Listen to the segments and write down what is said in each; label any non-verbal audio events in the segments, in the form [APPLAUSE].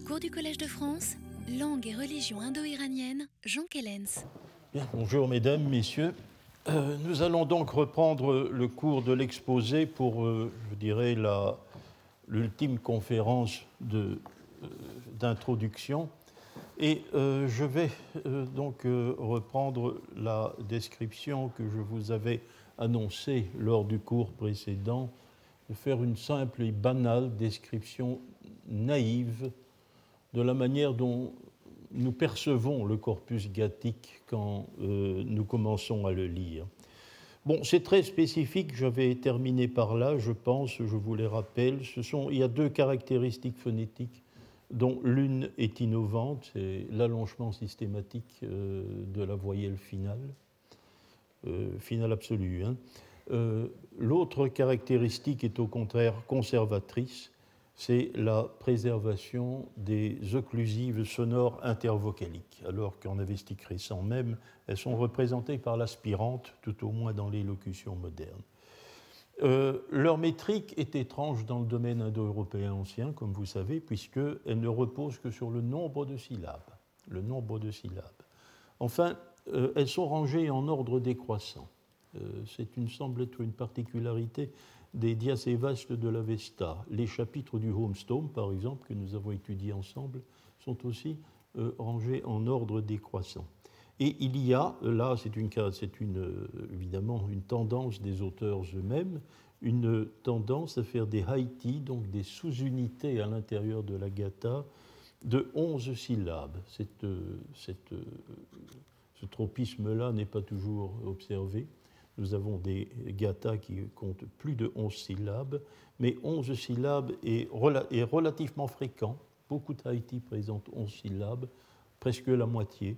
Cours du Collège de France, langue et religion indo-iranienne, Jean Kellens. bonjour mesdames, messieurs. Euh, nous allons donc reprendre le cours de l'exposé pour, euh, je dirais, l'ultime conférence euh, d'introduction. Et je vais donc reprendre la description que je vous avais annoncée lors du cours précédent, de faire une simple et banale description naïve de la manière dont nous percevons le corpus gathique quand euh, nous commençons à le lire. Bon, c'est très spécifique, je vais terminer par là, je pense, je vous les rappelle. Ce sont, il y a deux caractéristiques phonétiques dont l'une est innovante, c'est l'allongement systématique euh, de la voyelle finale, euh, finale absolue. Hein. L'autre caractéristique est au contraire conservatrice, c'est la préservation des occlusives sonores intervocaliques, alors qu'en avestique récent même, elles sont représentées par l'aspirante, tout au moins dans l'élocution moderne. Euh, leur métrique est étrange dans le domaine indo-européen ancien, comme vous savez, puisqu'elle ne repose que sur le nombre de syllabes. Le nombre de syllabes. Enfin, euh, elles sont rangées en ordre décroissant. Euh, c'est une une particularité des vastes de l'Avesta. Les chapitres du Homestone, par exemple, que nous avons étudiés ensemble, sont aussi euh, rangés en ordre décroissant. Et il y a, là c'est une, une, euh, évidemment une tendance des auteurs eux-mêmes, une tendance à faire des haïti, donc des sous-unités à l'intérieur de la gata, de 11 syllabes. Cette, euh, cette, ce tropisme-là n'est pas toujours observé. Nous avons des gathas qui comptent plus de 11 syllabes, mais 11 syllabes est, relativement fréquent. Beaucoup d'Haïti présentent 11 syllabes, presque la moitié.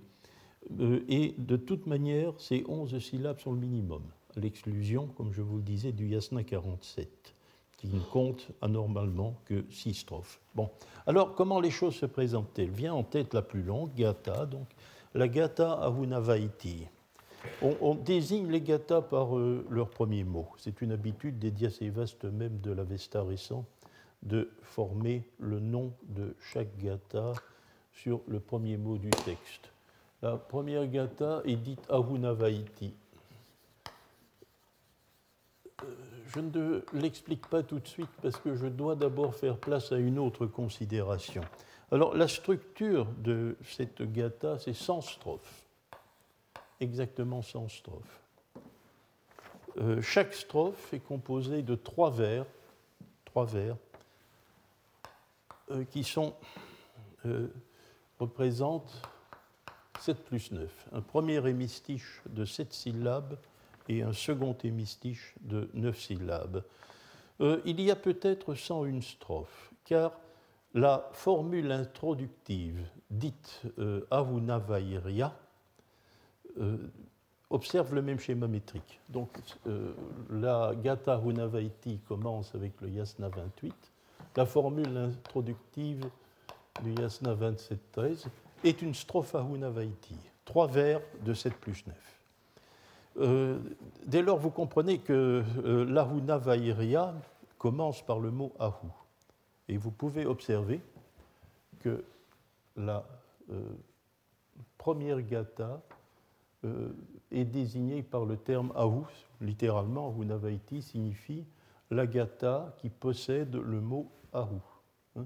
Euh, et de toute manière, ces 11 syllabes sont le minimum, à l'exclusion, comme je vous le disais, du Yasna 47, qui ne compte anormalement que 6 strophes. Bon, alors comment les choses se présentent-elles? Vient en tête la plus longue, Gata, donc la Gata Ahunavaiti. On, désigne les gathas par euh, leur premier mot. C'est une habitude des diacévastes même de l'Avesta récent de former le nom de chaque gatha sur le premier mot du texte. La première gatha est dite Ahunavaiti. Euh, je ne l'explique pas tout de suite parce que je dois d'abord faire place à une autre considération. Alors, la structure de cette gatha, c'est 100 strophes exactement 100 strophes. Euh, chaque strophe est composée de trois vers, trois vers euh, qui sont, euh, représentent 7 plus 9. Un premier hémistiche de 7 syllabes et un second hémistiche de 9 syllabes. il y a peut-être 101 strophes, car la formule introductive dite Avunavairia observe le même schéma métrique. Donc euh, la Gata Hunavaiti commence avec le Yasna 28. La formule introductive du Yasna 27-13 est une strophe à Hunavaiti, trois vers de 7 plus 9. Euh, dès lors, vous comprenez que la Hunavairia commence par le mot Ahu. Et vous pouvez observer que la première Gata euh, est désigné par le terme Ahu, littéralement, Ahunavaiti signifie l'agata qui possède le mot Ahu. Hein,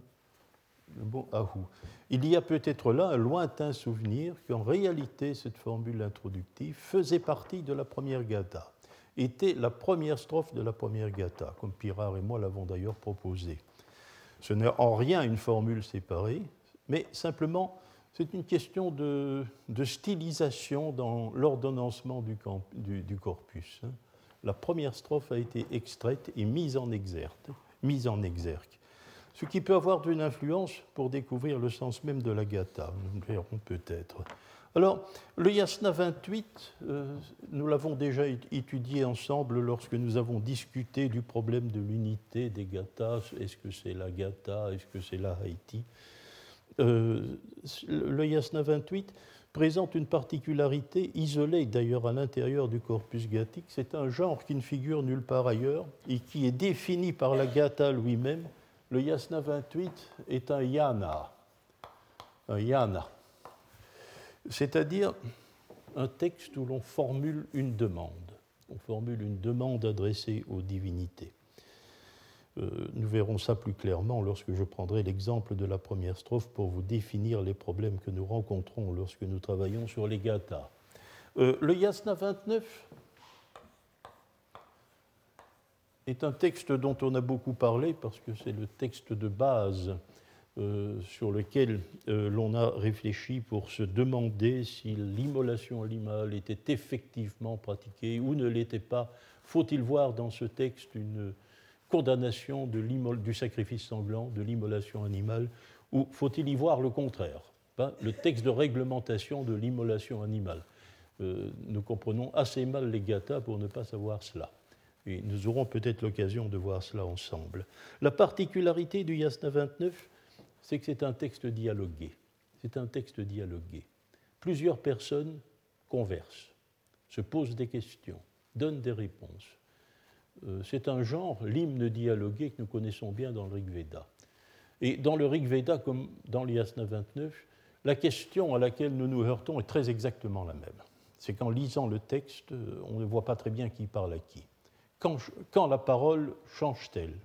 le mot Ahu. Il y a peut-être là un lointain souvenir qu'en réalité, cette formule introductive faisait partie de la première gata, était la première strophe de la première gata, comme Pirard et moi l'avons d'ailleurs proposé. Ce n'est en rien une formule séparée, mais simplement c'est une question de, stylisation dans l'ordonnancement du, corpus. Hein. La première strophe a été extraite et mise en exergue, mise en. Ce qui peut avoir une influence pour découvrir le sens même de la gata, nous le verrons peut-être. Alors, le yasna 28, euh, nous l'avons déjà étudié ensemble lorsque nous avons discuté du problème de l'unité des gathas. Est-ce que c'est la gata? Est-ce que c'est la Haïti? Le Yasna 28 présente une particularité isolée d'ailleurs à l'intérieur du corpus gathique. C'est un genre qui ne figure nulle part ailleurs et qui est défini par la Gatha lui-même. Le Yasna 28 est un yana. un yana, c'est-à-dire un texte où l'on formule une demande. On formule une demande adressée aux divinités. Euh, nous verrons ça plus clairement lorsque je prendrai l'exemple de la première strophe pour vous définir les problèmes que nous rencontrons lorsque nous travaillons sur les gathas. Euh, le Yasna 29 est un texte dont on a beaucoup parlé parce que c'est le texte de base euh, sur lequel l'on a réfléchi pour se demander si l'immolation animale était effectivement pratiquée ou ne l'était pas. Faut-il voir dans ce texte une, condamnation du sacrifice sanglant, de l'immolation animale, ou faut-il y voir le contraire? Ben, Le texte de réglementation de l'immolation animale. Euh, nous comprenons assez mal les gathas pour ne pas savoir cela. Et nous aurons peut-être l'occasion de voir cela ensemble. La particularité du Yasna 29, c'est que c'est un texte dialogué. C'est un texte dialogué. Plusieurs personnes conversent, se posent des questions, donnent des réponses. Euh, c'est un genre, l'hymne dialogué, que nous connaissons bien dans le Rig Veda. Et dans le Rig Veda, comme dans l'Yasna 29, la question à laquelle nous nous heurtons est très exactement la même. C'est qu'en lisant le texte, on ne voit pas très bien qui parle à qui. Quand, la parole change-t-elle?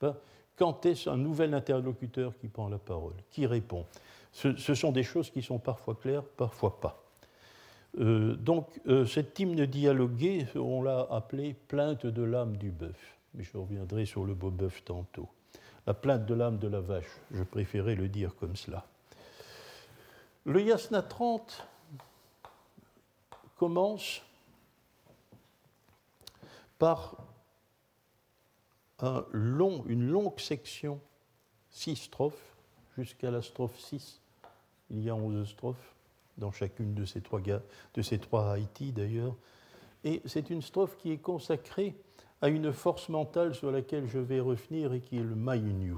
Ben, Quand est-ce un nouvel interlocuteur qui prend la parole Qui répond? Ce sont des choses qui sont parfois claires, parfois pas. Euh, donc, euh, cet hymne dialogué, on l'a appelé plainte de l'âme du bœuf. Mais je reviendrai sur le beau bœuf tantôt. La plainte de l'âme de la vache, je préférais le dire comme cela. Le Yasna 30 commence par un long, une longue section, six strophes, jusqu'à la strophe 6. Il y a onze strophes dans chacune de ces trois, Haïti d'ailleurs. Et c'est une strophe qui est consacrée à une force mentale sur laquelle je vais revenir et qui est le Mainyu.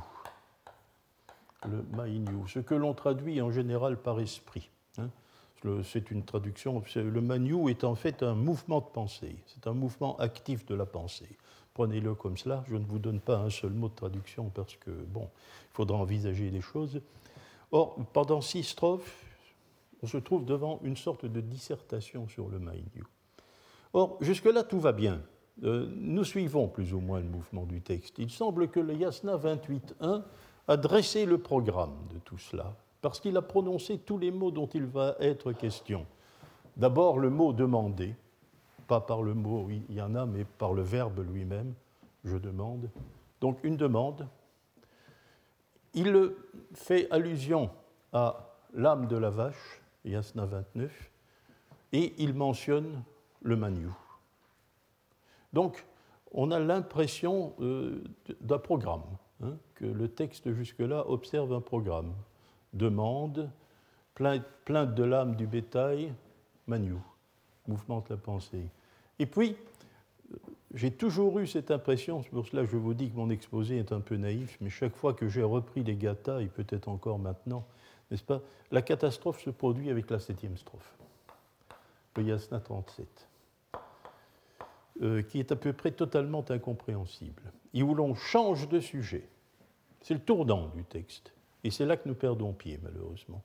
Le Mainyu, ce que l'on traduit en général par esprit. Hein. C'est une traduction. Le Mainyu est en fait un mouvement de pensée. C'est un mouvement actif de la pensée. Prenez-le comme cela. Je ne vous donne pas un seul mot de traduction parce que, bon, il faudra envisager les choses. Or, pendant six strophes, on se trouve devant une sorte de dissertation sur le Mainyu. Or, jusque-là, tout va bien. Euh, nous suivons plus ou moins le mouvement du texte. Il semble que le Yasna 28.1 a dressé le programme de tout cela, parce qu'il a prononcé tous les mots dont il va être question. D'abord, le mot demander, pas par le mot il y en a, mais par le verbe lui-même, je demande. Donc, une demande. Il fait allusion à l'âme de la vache, Yasna 29, et il mentionne le Manu. Donc, on a l'impression euh, d'un programme, hein, que le texte jusque-là observe un programme. Demande, plainte, de l'âme du bétail, Manu, mouvement de la pensée. Et puis, j'ai toujours eu cette impression, c'est pour cela que je vous dis que mon exposé est un peu naïf, mais chaque fois que j'ai repris les gathas, et peut-être encore maintenant, n'est-ce pas? La catastrophe se produit avec la septième strophe, le Yasna 37, euh, qui est à peu près totalement incompréhensible, et où l'on change de sujet. C'est le tournant du texte, et c'est là que nous perdons pied, malheureusement.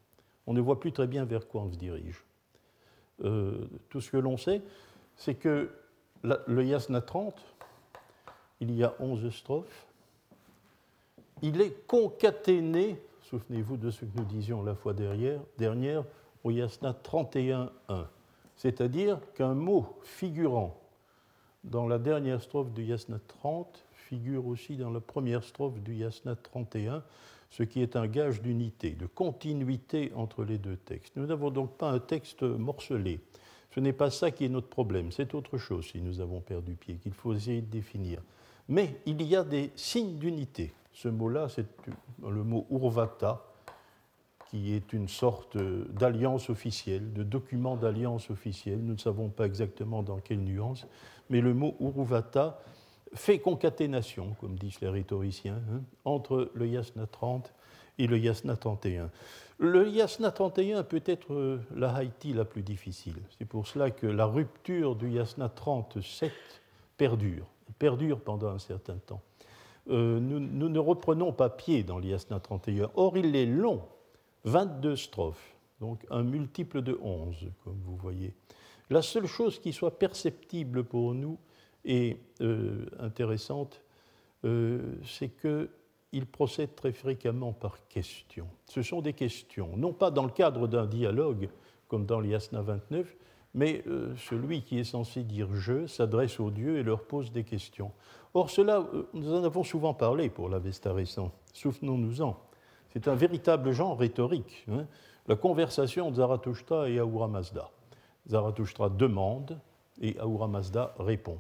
On ne voit plus très bien vers quoi on se dirige. Euh, tout ce que l'on sait, c'est que le Yasna 30, il y a 11 strophes, il est concaténé Souvenez-vous de ce que nous disions la fois dernière, au Yasna 31.1. C'est-à-dire qu'un mot figurant dans la dernière strophe du Yasna 30 figure aussi dans la première strophe du Yasna 31, ce qui est un gage d'unité, de continuité entre les deux textes. Nous n'avons donc pas un texte morcelé. Ce n'est pas ça qui est notre problème, c'est autre chose si nous avons perdu pied, qu'il faut essayer de définir. Mais il y a des signes d'unité. Ce mot-là, c'est le mot urvata, qui est une sorte d'alliance officielle, de document d'alliance officielle. Nous ne savons pas exactement dans quelle nuance, mais le mot urvata fait concaténation, comme disent les rhétoriciens, hein, entre le yasna 30 et le yasna 31. Le yasna 31 peut être euh, la Haïti la plus difficile. C'est pour cela que la rupture du yasna 37 perdure, perdure pendant un certain temps. Euh, nous, ne reprenons pas pied dans l'Iasna 31. Or, il est long 22 strophes, donc un multiple de 11, comme vous voyez. La seule chose qui soit perceptible pour nous et euh, intéressante, euh, c'est qu'il procède très fréquemment par questions. Ce sont des questions, non pas dans le cadre d'un dialogue, comme dans l'Yasna 29, mais euh, celui qui est censé dire je s'adresse aux dieux et leur pose des questions. Or, cela, nous en avons souvent parlé pour l'Avesta récent. Souvenons-nous-en. C'est un véritable genre rhétorique. Hein. la conversation de Zarathustra et Ahura Mazda. Zarathustra demande et Ahura Mazda répond.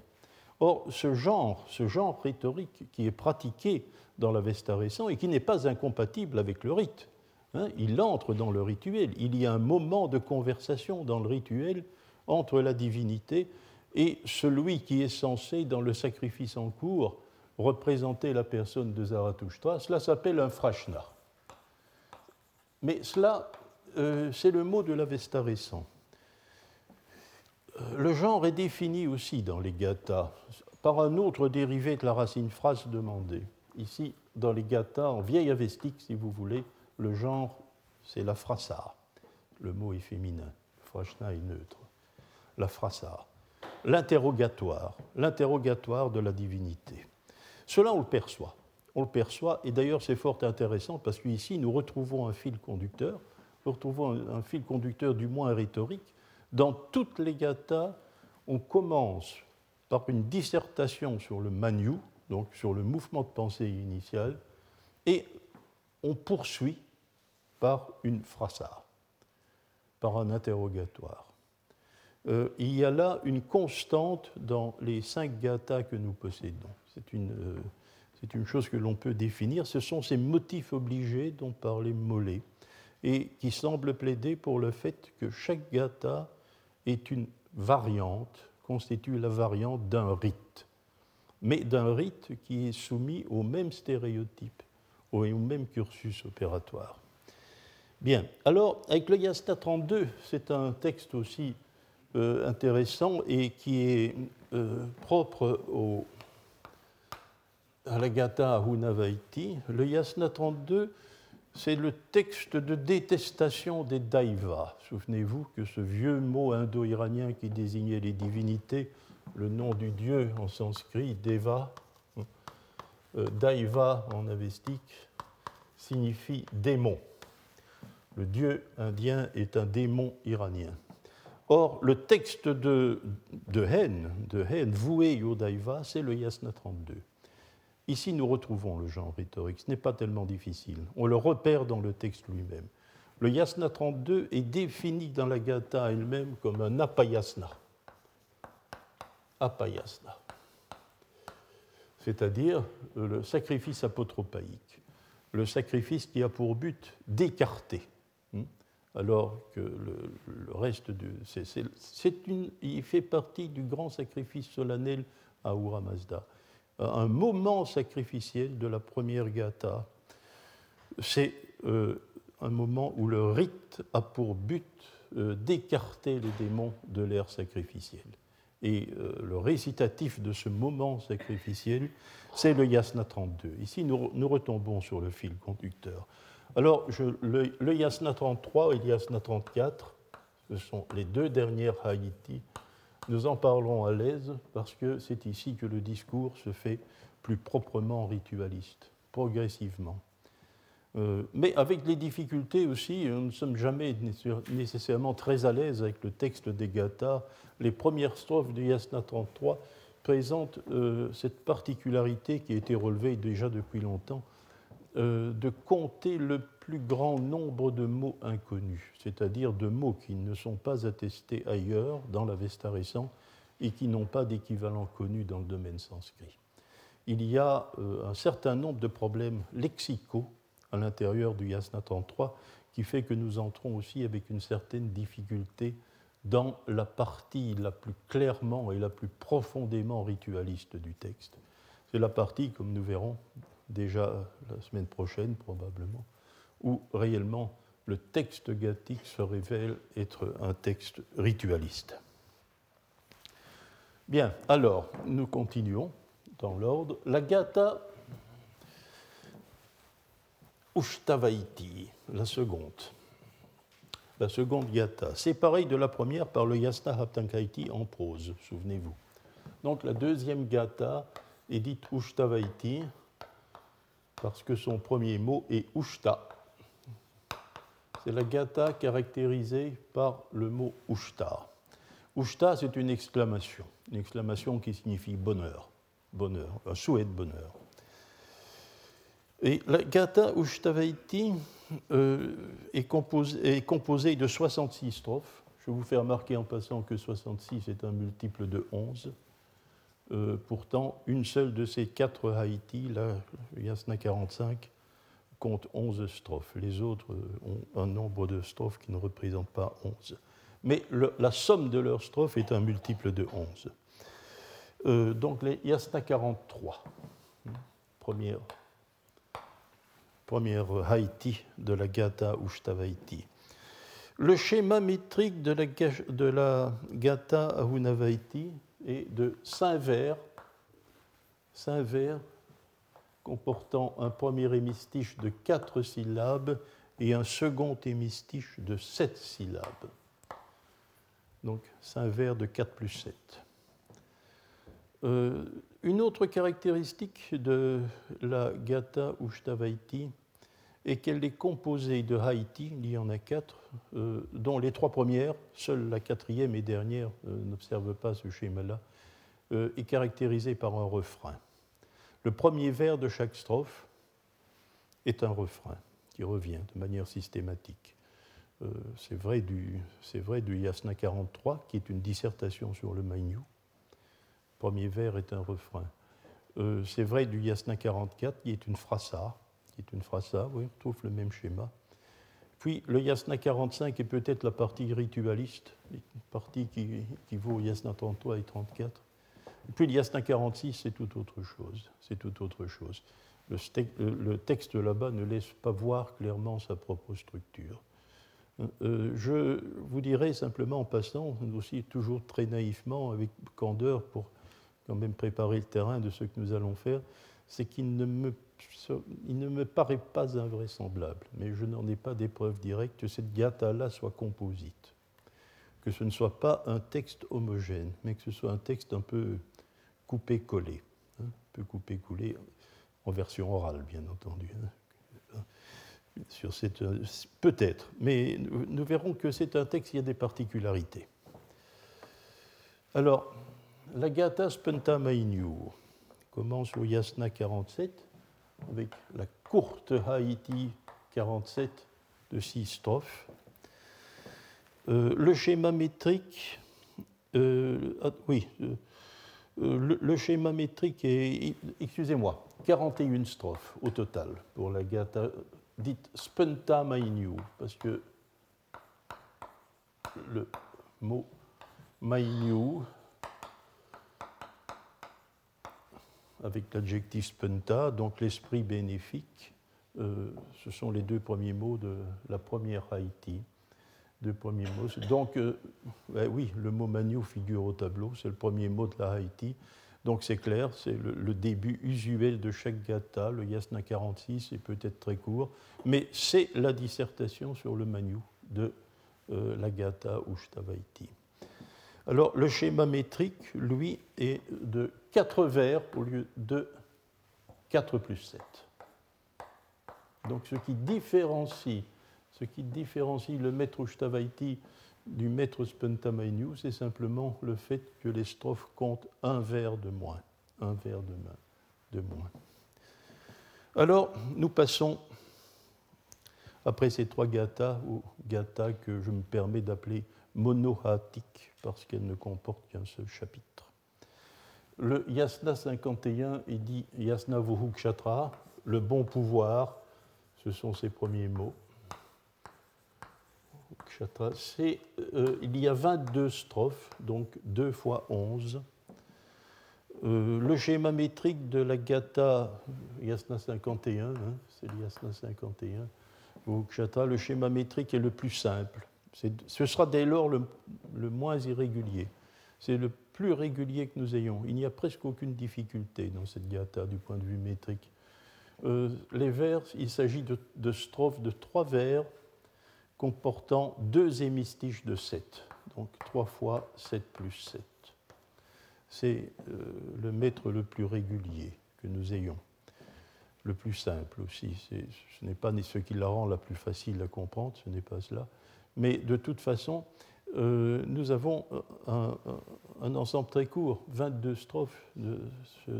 Or, ce genre, ce genre rhétorique qui est pratiqué dans l'Avesta récent et qui n'est pas incompatible avec le rite, hein, il entre dans le rituel. Il y a un moment de conversation dans le rituel entre la divinité et celui qui est censé, dans le sacrifice en cours, représenter la personne de Zarathustra. Cela s'appelle un frashna. Mais cela, euh, c'est le mot de l'Avesta récent. Euh, le genre est défini aussi dans les gathas par un autre dérivé de la racine phrase demandée. Ici, dans les gathas, en vieil avestique, si vous voulez, le genre, c'est la frasa. Le mot est féminin. Frashna est neutre. La frasa. L'interrogatoire. L'interrogatoire de la divinité. Cela, on le perçoit on le perçoit. Et d'ailleurs, c'est fort intéressant parce qu'ici, nous retrouvons un fil conducteur, nous retrouvons un, fil conducteur du moins rhétorique. Dans toutes les gathas, on commence par une dissertation sur le manu, donc sur le mouvement de pensée initial, et on poursuit par une frasa, par un interrogatoire. Euh, il y a là une constante dans les cinq gathas que nous possédons. C'est une, euh, une chose que l'on peut définir, ce sont ces motifs obligés dont parlait Mollet, et qui semblent plaider pour le fait que chaque gata est une variante, constitue la variante d'un rite, mais d'un rite qui est soumis au même stéréotype, au même cursus opératoire. Bien, alors avec le Yasta 32, c'est un texte aussi euh, intéressant et qui est euh, propre au, à la le Yasna 32, c'est le texte de détestation des Daivas. Souvenez-vous que ce vieux mot indo-iranien qui désignait les divinités, le nom du dieu en sanskrit, Deva, euh, Daiva en avestique, signifie démon. Le dieu indien est un démon iranien. Or, le texte de, de haine, de haine voué au Daiva, c'est le Yasna 32. Ici, nous retrouvons le genre rhétorique. Ce n'est pas tellement difficile. On le repère dans le texte lui-même. Le yasna 32 est défini dans la Gatha elle-même comme un apayasna. Apayasna. C'est-à-dire le sacrifice apotropaïque. Le sacrifice qui a pour but d'écarter. Alors que le, reste du. il fait partie du grand sacrifice solennel à Ura Mazda un moment sacrificiel de la première gata. C'est euh, un moment où le rite a pour but euh, d'écarter les démons de l'ère sacrificielle. Et euh, le récitatif de ce moment sacrificiel, c'est le yasna 32. Ici, nous, retombons sur le fil conducteur. Alors, le, yasna 33 et le yasna 34, ce sont les deux dernières Haïti nous en parlerons à l'aise parce que c'est ici que le discours se fait plus proprement ritualiste, progressivement. Euh, mais avec les difficultés aussi, nous ne sommes jamais nécessairement très à l'aise avec le texte des Gathas. Les premières strophes de Yasna 33 présentent euh, cette particularité qui a été relevée déjà depuis longtemps, euh, de compter le plus grand nombre de mots inconnus, c'est-à-dire de mots qui ne sont pas attestés ailleurs dans l'Avesta récent et qui n'ont pas d'équivalent connu dans le domaine sanskrit. Il y a euh, un certain nombre de problèmes lexicaux à l'intérieur du Yasna 33 qui fait que nous entrons aussi avec une certaine difficulté dans la partie la plus clairement et la plus profondément ritualiste du texte. C'est la partie, comme nous verrons, déjà la semaine prochaine probablement, où réellement le texte gathique se révèle être un texte ritualiste. Bien, alors, nous continuons dans l'ordre. La Gatha Ushtavaiti, la seconde. La seconde gata. Pareil de la première par le Yasna Haptankaiti en prose, souvenez-vous. Donc la deuxième gata est dite Ushtavaiti parce que son premier mot est Ushta. C'est la gata caractérisée par le mot Ushta. Ushta, c'est une exclamation, une exclamation qui signifie bonheur, bonheur, un souhait de bonheur. Et la gata Ushtavaiti euh, est, composée, de 66 strophes. Je vous fais remarquer en passant que 66 est un multiple de 11. Euh, pourtant, une seule de ces quatre Haïti, la Yasna 45, compte 11 strophes. Les autres ont un nombre de strophes qui ne représente pas 11. Mais la somme de leurs strophes est un multiple de 11. Euh, donc, les Yasna 43, première, première Haïti de la Gata Ushtavaiti. Le schéma métrique de la, de la Gata Ahunavaiti et de cinq vers comportant un premier hémistiche de quatre syllabes et un second hémistiche de sept syllabes. Donc cinq vers de 4 plus 7. Euh, une autre caractéristique de la Gata Ushtavaiti est qu'elle est composée de Haïti, il y en a quatre, euh, dont les trois premières, seule la quatrième et dernière euh, n'observe pas ce schéma-là, euh, est caractérisée par un refrain. Le premier vers de chaque strophe est un refrain qui revient de manière systématique. c'est vrai, du, Yasna 43, qui est une dissertation sur le Mainyu. Le premier vers est un refrain. c'est vrai du Yasna 44, qui est une frasa, est une frasa, oui, on trouve le même schéma. Puis le Yasna 45 est peut-être la partie ritualiste, la partie qui, vaut Yasna 33 et 34. Et puis le Yasna 46, c'est tout autre chose. C'est tout autre chose. Le, texte là-bas ne laisse pas voir clairement sa propre structure. Euh, je vous dirais simplement en passant, aussi toujours très naïvement, avec candeur pour quand même préparer le terrain de ce que nous allons faire, c'est qu'il ne me il ne me paraît pas invraisemblable, mais je n'en ai pas d'épreuve directe que cette gata-là soit composite, que ce ne soit pas un texte homogène, mais que ce soit un texte un peu coupé-collé, hein, un peu coupé-collé, en version orale, bien entendu. Hein. sur cette, peut-être, mais nous, verrons que c'est un texte qui a des particularités. Alors, la Gata Spenta Mainyu commence au Yasna 47 avec la courte Haïti 47 de six strophes. Euh, le schéma métrique, euh, ah, oui, euh, le, schéma métrique est, excusez-moi, 41 strophes au total pour la gata dite Spenta Mainyu, parce que le mot Mainyu avec l'adjectif spenta, donc l'esprit bénéfique. Euh, ce sont les deux premiers mots de la première Haïti. Deux premiers mots. Donc, euh, oui, le mot Manu figure au tableau, c'est le premier mot de la Haïti. Donc c'est clair, c'est le, début usuel de chaque gata. Le Yasna 46 est peut-être très court, mais c'est la dissertation sur le Manu de euh, la gata Ushtavaiti. Alors le schéma métrique, lui, est de 4 vers au lieu de 4 plus 7. Donc ce qui différencie, ce qui différencie le maître Ushtavaiti du maître Spentamainu, c'est simplement le fait que les strophes comptent un vers de moins. Un vers de, de moins. Alors, nous passons, après ces trois gathas, ou gathas que je me permets d'appeler monohatique, parce qu'elle ne comporte qu'un seul chapitre. Le Yasna 51 est dit Yasna Vuhukshatra, le bon pouvoir, ce sont ses premiers mots. Euh, il y a 22 strophes, donc 2 fois 11. Euh, le schéma métrique de la Gata Yasna 51, hein, c'est le Yasna 51, Vuhukshatra, le schéma métrique est le plus simple. Ce sera dès lors le, moins irrégulier. C'est le plus régulier que nous ayons. Il n'y a presque aucune difficulté dans cette gata du point de vue métrique. euh, les vers, il s'agit de, strophes de trois vers comportant deux hémistiches de 7. Donc 3 fois 7 plus 7. C'est euh, le mètre le plus régulier que nous ayons, le plus simple aussi. Ce n'est pas ce qui la rend la plus facile à comprendre, ce n'est pas cela. Mais de toute façon, euh, nous avons un, ensemble très court, 22 strophes de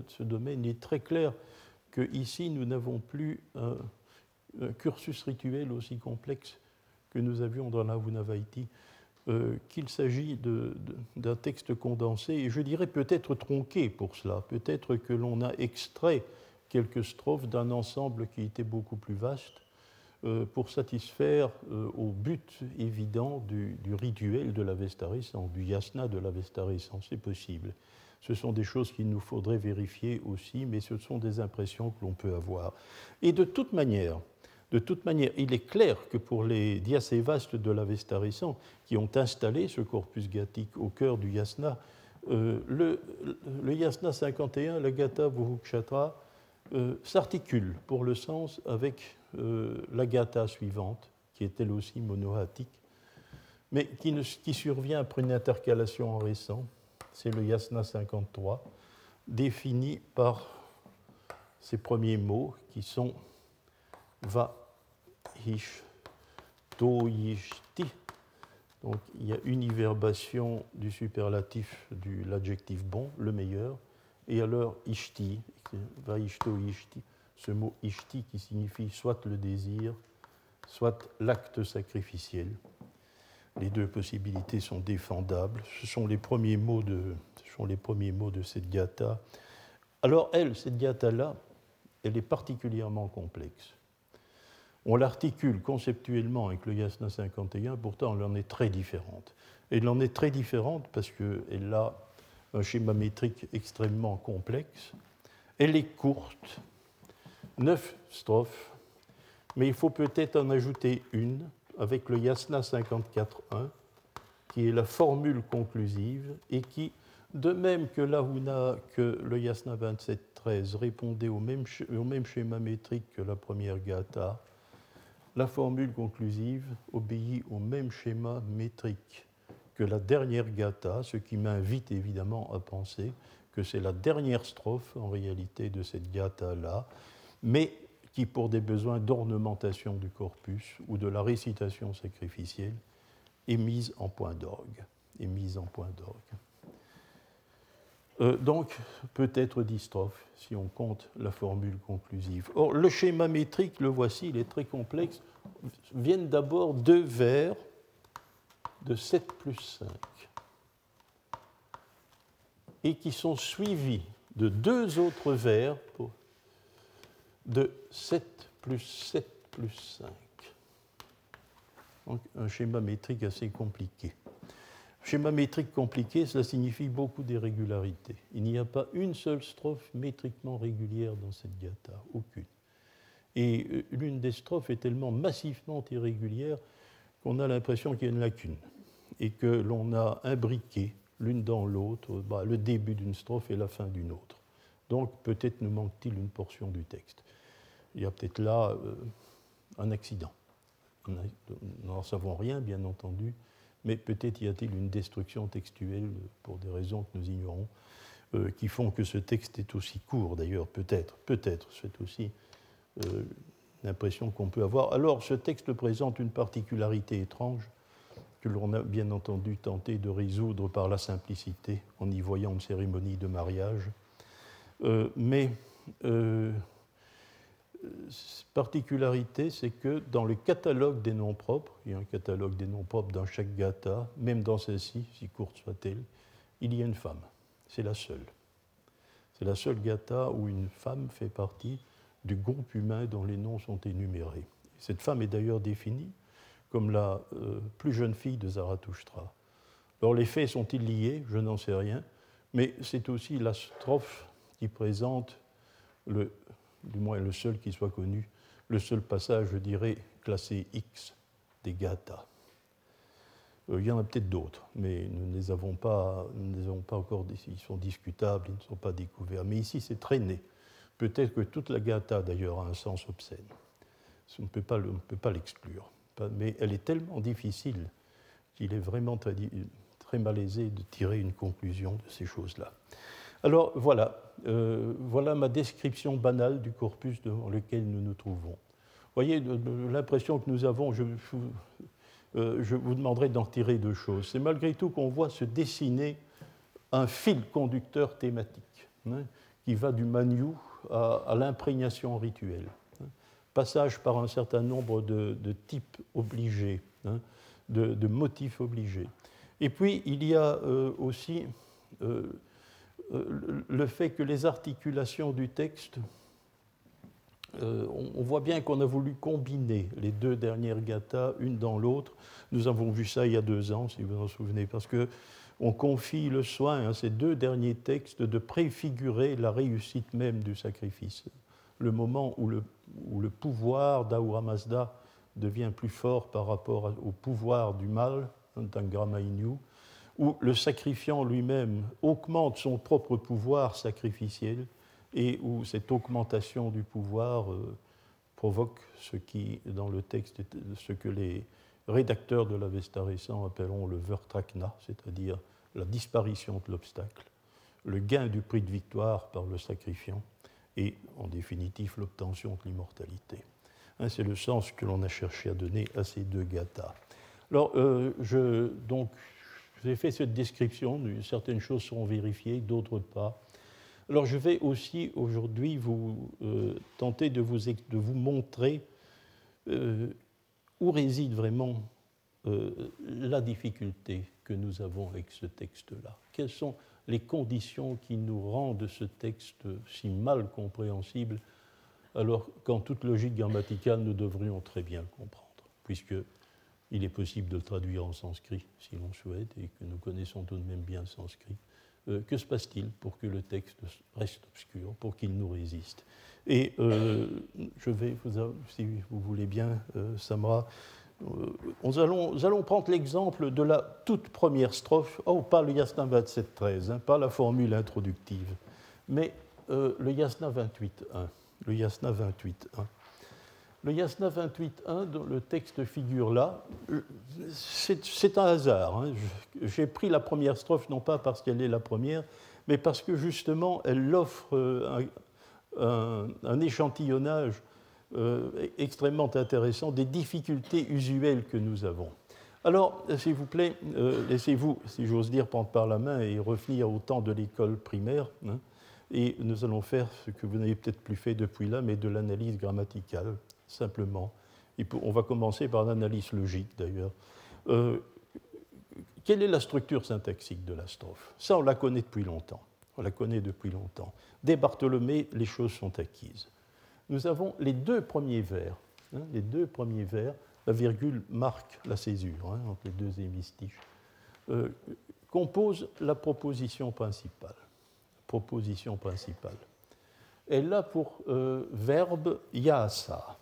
ce, domaine. Il est très clair qu'ici, nous n'avons plus un, cursus rituel aussi complexe que nous avions dans la Vunavaiti, euh, qu'il s'agit d'un texte condensé, et je dirais peut-être tronqué pour cela. Peut-être que l'on a extrait quelques strophes d'un ensemble qui était beaucoup plus vaste euh, pour satisfaire euh, au but évident du, rituel de la l'avestarisant, du yasna de la l'avestarisant. C'est possible. Ce sont des choses qu'il nous faudrait vérifier aussi, mais ce sont des impressions que l'on peut avoir. Et de toute manière, de toute manière, il est clair que pour les diacévastes de la l'avestarisant qui ont installé ce corpus gathique au cœur du yasna, euh, le, yasna 51, le gata vuhukshatra, euh, s'articule pour le sens avec euh, la gata suivante, qui est elle aussi monohatique, mais qui, survient après une intercalation en récent. C'est le yasna 53, défini par ces premiers mots qui sont va, hish, to, yishti. Donc il y a une inverbation du superlatif de l'adjectif bon, le meilleur, et alors ishti, va ishto ishti, ce mot ishti qui signifie soit le désir, soit l'acte sacrificiel. Les deux possibilités sont défendables. Ce sont les premiers mots de, ce sont les premiers mots de cette gata. Alors elle, cette gata-là, elle est particulièrement complexe. On l'articule conceptuellement avec le Yasna 51, pourtant elle en est très différente. Elle en est très différente parce qu'elle a un schéma métrique extrêmement complexe. Elle est courte, neuf strophes, mais il faut peut-être en ajouter une avec le Yasna 54.1, qui est la formule conclusive et qui, de même que l'Ahuna, que le Yasna 27.13 répondait au même, au même schéma métrique que la première Gata, la formule conclusive obéit au même schéma métrique que la dernière gata, ce qui m'invite évidemment à penser que c'est la dernière strophe en réalité de cette gata-là, mais qui, pour des besoins d'ornementation du corpus ou de la récitation sacrificielle, est mise en point d'orgue. Est mise en point d'orgue. Euh, donc, peut-être dix strophes si on compte la formule conclusive. Or, le schéma métrique, le voici, il est très complexe, viennent d'abord deux vers de 7 plus 5 et qui sont suivis de deux autres vers de 7 plus 7 plus 5. Donc un schéma métrique assez compliqué. Schéma métrique compliqué, cela signifie beaucoup d'irrégularités. Il n'y a pas une seule strophe métriquement régulière dans cette gata, aucune. Et euh, l'une des strophes est tellement massivement irrégulière qu'on a l'impression qu'il y a une lacune et que l'on a imbriqué l'une dans l'autre bah, le début d'une strophe et la fin d'une autre. Donc peut-être nous manque-t-il une portion du texte. Il y a peut-être là euh, un accident. Nous n'en savons rien, bien entendu, mais peut-être y a-t-il une destruction textuelle pour des raisons que nous ignorons, euh, qui font que ce texte est aussi court d'ailleurs, peut-être, peut-être, c'est aussi euh, l'impression qu'on peut avoir. Alors ce texte présente une particularité étrange que l'on a bien entendu tenté de résoudre par la simplicité en y voyant une cérémonie de mariage. Mais particularité, c'est que dans le catalogue des noms propres, il y a un catalogue des noms propres dans chaque gata, même dans celle-ci, si courte soit-elle, il y a une femme. C'est la seule. C'est la seule gata où une femme fait partie du groupe humain dont les noms sont énumérés. Cette femme est d'ailleurs définie comme la euh, plus jeune fille de Zarathustra. Alors les faits sont-ils liés? Je n'en sais rien, mais c'est aussi la strophe qui présente, le, du moins le seul qui soit connu, le seul passage, je dirais, classé X des Gathas. Euh, il y en a peut-être d'autres, mais nous ne les avons pas, nous les avons pas encore, ils sont discutables, ils ne sont pas découverts. Mais ici, c'est traîné Peut-être que toute la gata, d'ailleurs, a un sens obscène. On ne peut pas l'exclure. Mais elle est tellement difficile qu'il est vraiment très, malaisé de tirer une conclusion de ces choses-là. Alors voilà, euh, voilà ma description banale du corpus dans lequel nous nous trouvons. Voyez l'impression que nous avons, je, euh, je vous demanderai d'en tirer deux choses. C'est malgré tout qu'on voit se dessiner un fil conducteur thématique hein, qui va du maniou à, l'imprégnation rituelle. Hein. Passage par un certain nombre de, types obligés, hein, de, motifs obligés. Et puis, il y a euh, aussi le fait que les articulations du texte euh, on, voit bien qu'on a voulu combiner les deux dernières gathas, une dans l'autre. Nous avons vu ça il y a deux ans, si vous vous en souvenez, parce que on confie le soin à ces deux derniers textes de préfigurer la réussite même du sacrifice. Le moment où le, pouvoir d'Ahura Mazda devient plus fort par rapport au pouvoir du mal, d'Angrama Inyu, où le sacrifiant lui-même augmente son propre pouvoir sacrificiel et où cette augmentation du pouvoir euh, provoque ce qui, dans le texte, ce que les rédacteurs de l'Avesta récent appelleront le vertrakna, c'est-à-dire la disparition de l'obstacle, le gain du prix de victoire par le sacrifiant et, en définitive, l'obtention de l'immortalité. Hein, c'est le sens que l'on a cherché à donner à ces deux gathas. Alors, euh, je, donc, j'ai fait cette description, certaines choses seront vérifiées, d'autres pas. Alors je vais aussi aujourd'hui vous euh, tenter de vous, de vous montrer euh, où réside vraiment euh, la difficulté que nous avons avec ce texte-là. Quelles sont les conditions qui nous rendent ce texte si mal compréhensible, alors qu'en toute logique grammaticale, nous devrions très bien le comprendre, puisqu'il est possible de le traduire en sanskrit si l'on souhaite, et que nous connaissons tout de même bien le sanskrit. Euh, que se passe-t-il pour que le texte reste obscur, pour qu'il nous résiste? Et euh, je vais, si vous voulez bien, euh, Samra, nous allons, prendre l'exemple de la toute première strophe, oh, pas le Yasna 27.13, hein, pas la formule introductive, mais le Yasna 28.1. Le Yasna 28.1. Le Yasna 28.1, dont le texte figure là, c'est un hasard. Hein. J'ai pris la première strophe non pas parce qu'elle est la première, mais parce que justement elle offre euh, un, échantillonnage euh, extrêmement intéressant des difficultés usuelles que nous avons. Alors, s'il vous plaît, euh, laissez-vous, si j'ose dire, prendre par la main et revenir au temps de l'école primaire. Hein. et nous allons faire ce que vous n'avez peut-être plus fait depuis là, mais de l'analyse grammaticale simplement. on va commencer par l'analyse logique d'ailleurs. Euh, quelle est la structure syntaxique de la strophe Ça, on la connaît depuis longtemps. On la connaît depuis longtemps. Dès Bartholomé, les choses sont acquises. Nous avons les deux premiers vers. Hein, les deux premiers vers, la virgule marque la césure hein, entre les deux hémistiches, euh, compose la proposition principale. Proposition principale. Elle a pour euh, verbe yasa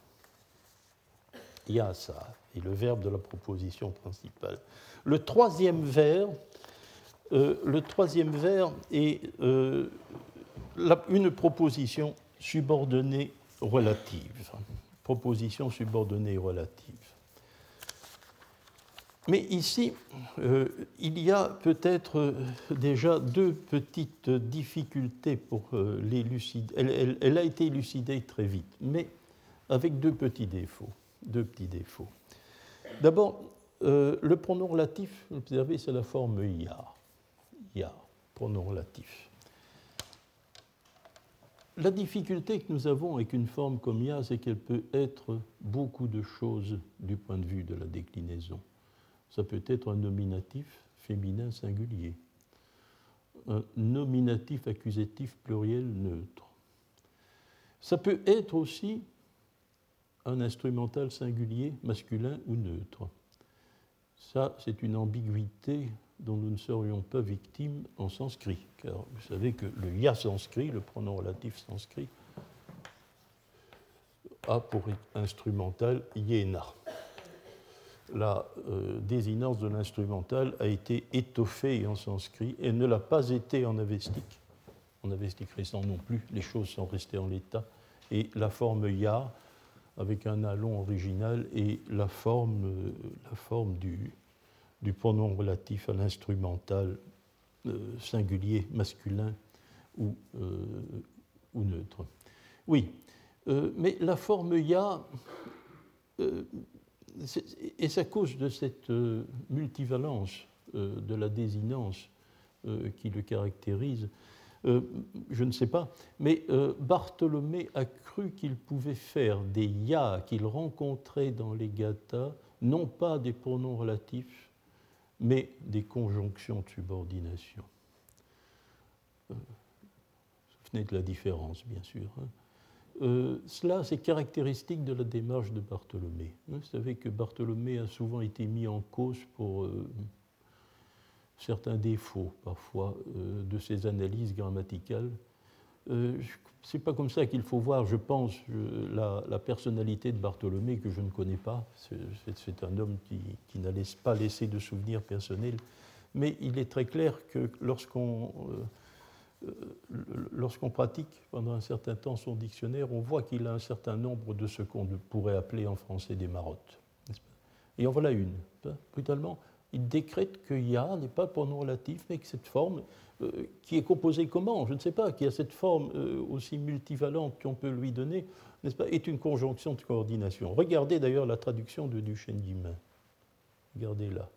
yasa est le verbe de la proposition principale. Le troisième vers, euh, le troisième est euh, une proposition subordonnée relative. Proposition subordonnée relative. Mais ici, euh, il y a peut-être déjà deux petites difficultés pour l'élucider. Elle, a été élucidée très vite, mais avec deux petits défauts deux petits défauts. D'abord, euh, le pronom relatif, observez, c'est la forme ya. Ya, pronom relatif. La difficulté que nous avons avec une forme comme ya, c'est qu'elle peut être beaucoup de choses du point de vue de la déclinaison. Ça peut être un nominatif féminin singulier, un nominatif accusatif pluriel neutre. Ça peut être aussi un instrumental singulier, masculin ou neutre. Ça, c'est une ambiguïté dont nous ne serions pas victimes en sanskrit, car vous savez que le ya sanskrit, le pronom relatif sanskrit, a pour instrumental yena. La euh, désinence de l'instrumental a été étoffée en sanskrit et ne l'a pas été en avestique, avait cet sans non plus, les choses sont restées en l'état. Et la forme ya, avec un alon original, et la forme, euh, la forme du, du pronom relatif à l'instrumental euh, singulier masculin ou, euh, ou neutre. Oui, mais la forme ya, et c'est à cause de cette multivalence de la désinence qui le caractérise, euh, je ne sais pas, mais euh, Bartholomé a cru qu'il pouvait faire des ya qu'il rencontrait dans les gathas, non pas des pronoms relatifs, mais des conjonctions de subordination. Euh, vous de la différence, bien sûr. Hein. Euh, cela, c'est caractéristique de la démarche de Bartholomé. Vous savez que Bartholomé a souvent été mis en cause pour certains défauts parfois euh, de ces analyses grammaticales. Euh, Ce n'est pas comme ça qu'il faut voir, je pense, la, personnalité de Bartholomé que je ne connais pas. C'est un homme qui, qui n'a pas laissé de souvenirs personnels. Mais il est très clair que lorsqu'on euh, lorsqu'on pratique pendant un certain temps son dictionnaire, on voit qu'il a un certain nombre de ce qu'on pourrait appeler en français des marottes. Et en voilà une, hein, brutalement il décrète que ya n'est pas le pronom relatif, mais que cette forme, euh, qui est composée comment Je ne sais pas, qui a cette forme euh, aussi multivalente qu'on peut lui donner, n'est-ce pas, est une conjonction de coordination. Regardez d'ailleurs la traduction de Duchesne Guimain. Regardez là.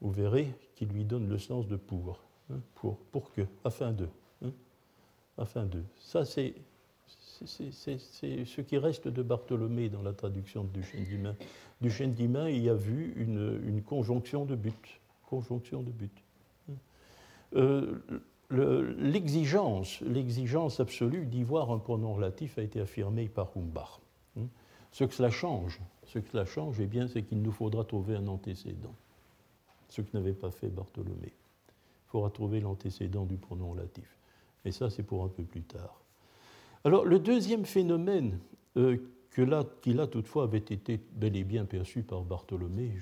Vous verrez qu'il lui donne le sens de pour. Hein, pour, pour que, afin de. Hein, afin de. Ça, c'est c'est ce qui reste de Bartholomé dans la traduction de Duchesne d'Imain. Duchesne d'Imain y a vu une, conjonction de but. Conjonction de but. Euh, l'exigence, absolue d'y voir un pronom relatif a été affirmée par Humbach. Ce que cela change, ce que cela change, eh bien, c'est qu'il nous faudra trouver un antécédent. Ce que n'avait pas fait Bartholomé. Il faudra trouver l'antécédent du pronom relatif. Et ça, c'est pour un peu plus tard. Alors, le deuxième phénomène euh, qui là toutefois avait été bel et bien perçu par Bartholomé,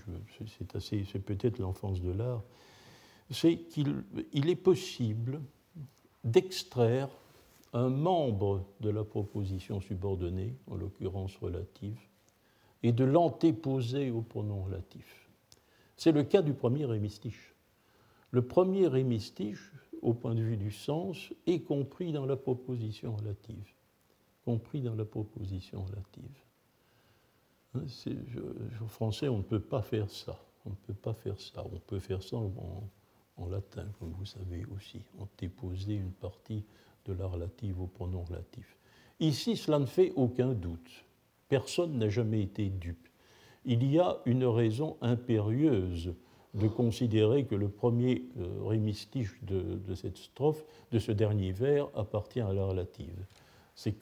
c'est peut-être l'enfance de l'art, c'est qu'il il est possible d'extraire un membre de la proposition subordonnée, en l'occurrence relative, et de l'antéposer au pronom relatif. C'est le cas du premier hémistiche. Le premier hémistiche, au point de vue du sens, est compris dans la proposition relative compris dans la proposition relative. Hein, en français, on ne peut pas faire ça. On ne peut pas faire ça. On peut faire ça en, latin, comme vous savez aussi. On déposer une partie de la relative au pronom relatif. Ici, cela ne fait aucun doute. Personne n'a jamais été dupe. Il y a une raison impérieuse de considérer que le premier euh, rémistiche de, cette strophe, de ce dernier vers, appartient à la relative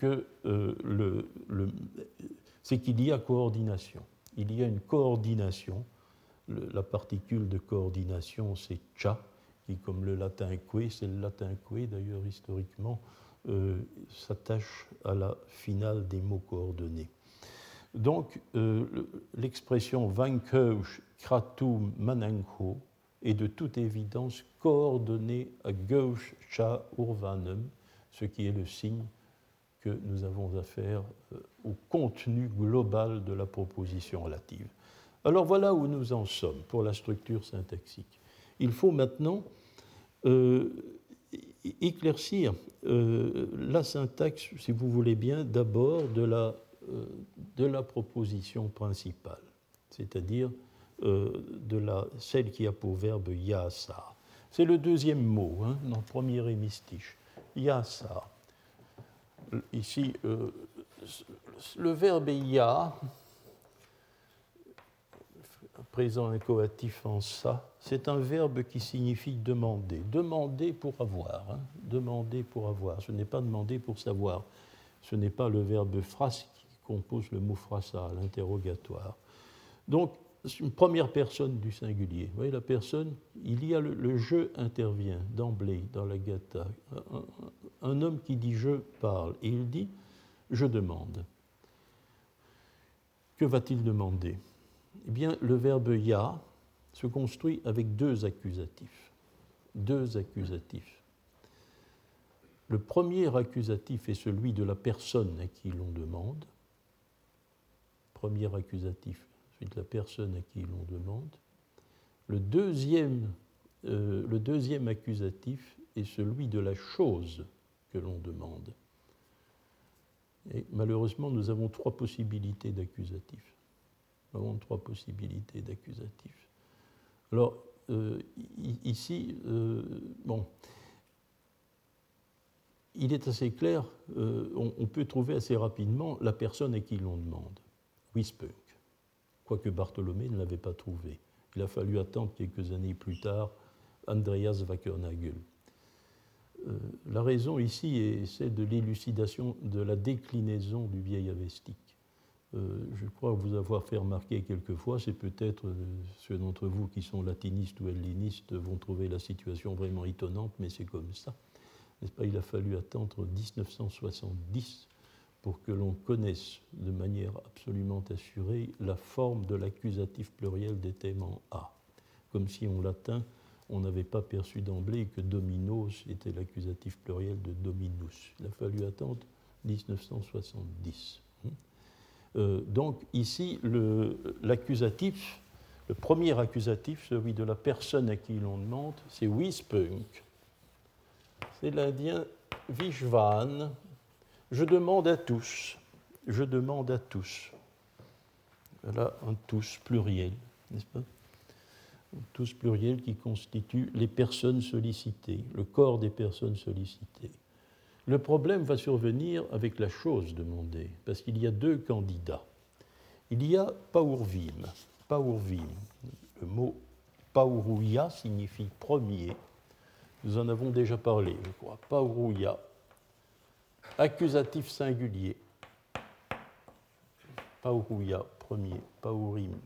euh, le, c'est qu'il y a coordination. Il y a une coordination. la particule de coordination, c'est cha, qui, comme le latin que, c'est le latin que d'ailleurs historiquement, euh, s'attache à la finale des mots coordonnés. Donc, euh, l'expression vankeush kratum manenko est de toute évidence coordonnée à gauche cha urvanum, ce qui est le signe que nous avons affaire euh, au contenu global de la proposition relative. Alors voilà où nous en sommes pour la structure syntaxique. Il faut maintenant euh, éclaircir euh, la syntaxe, si vous voulez bien, d'abord de, la, de la proposition principale, c'est-à-dire de la, celle qui a pour verbe yasa. C'est le deuxième mot hein, dans le premier hémistiche. Yasa ici, euh, le verbe ya, présent incoatif en ça, c'est un verbe qui signifie demander. Demander pour avoir. Hein. Demander pour avoir. Ce n'est pas demander pour savoir. Ce n'est pas le verbe phras qui compose le mot frasa, l'interrogatoire. Donc, une première personne du singulier. Vous voyez, la personne, il y a le, jeu intervient d'emblée dans la gata. Un, homme qui dit je parle et il dit je demande. Que va-t-il demander? Eh bien, le verbe ya se construit avec deux accusatifs. Deux accusatifs. Le premier accusatif est celui de la personne à qui l'on demande. Premier accusatif, de la personne à qui l'on demande. Le deuxième, euh, le deuxième accusatif est celui de la chose que l'on demande. Et malheureusement, nous avons trois possibilités d'accusatifs. Nous avons trois possibilités d'accusatifs. Alors, euh, ici, euh, bon, il est assez clair, euh, on, peut trouver assez rapidement la personne à qui l'on demande, Wispunk, quoique Bartholomé ne l'avait pas trouvé. Il a fallu attendre quelques années plus tard Andreas Wackernagel. la raison ici est celle de l'élucidation de la déclinaison du vieil avestique. Euh, je crois vous avoir fait remarquer quelquefois, c'est peut-être euh, ceux d'entre vous qui sont latinistes ou hellénistes vont trouver la situation vraiment étonnante, mais c'est comme ça. N'est-ce pas? Il a fallu attendre 1970 pour que l'on connaisse de manière absolument assurée la forme de l'accusatif pluriel des thèmes en A. Comme si en latin, on n'avait pas perçu d'emblée que dominos était l'accusatif pluriel de dominus. Il a fallu attendre 1970. Euh, donc ici, l'accusatif, le, premier accusatif, celui de la personne à qui l'on demande, c'est Wispunk. C'est l'indien Vishvan. Je demande à tous. Je demande à tous. Voilà un tous pluriel, n'est-ce pas? Un tous pluriel qui constitue les personnes sollicitées, le corps des personnes sollicitées. Le problème va survenir avec la chose demandée, parce qu'il y a deux candidats. Il y a Paurvim. Paurvim. Le mot Pauruya signifie premier. Nous en avons déjà parlé, je crois. Pauruya. Accusatif singulier. Premier. Paurim.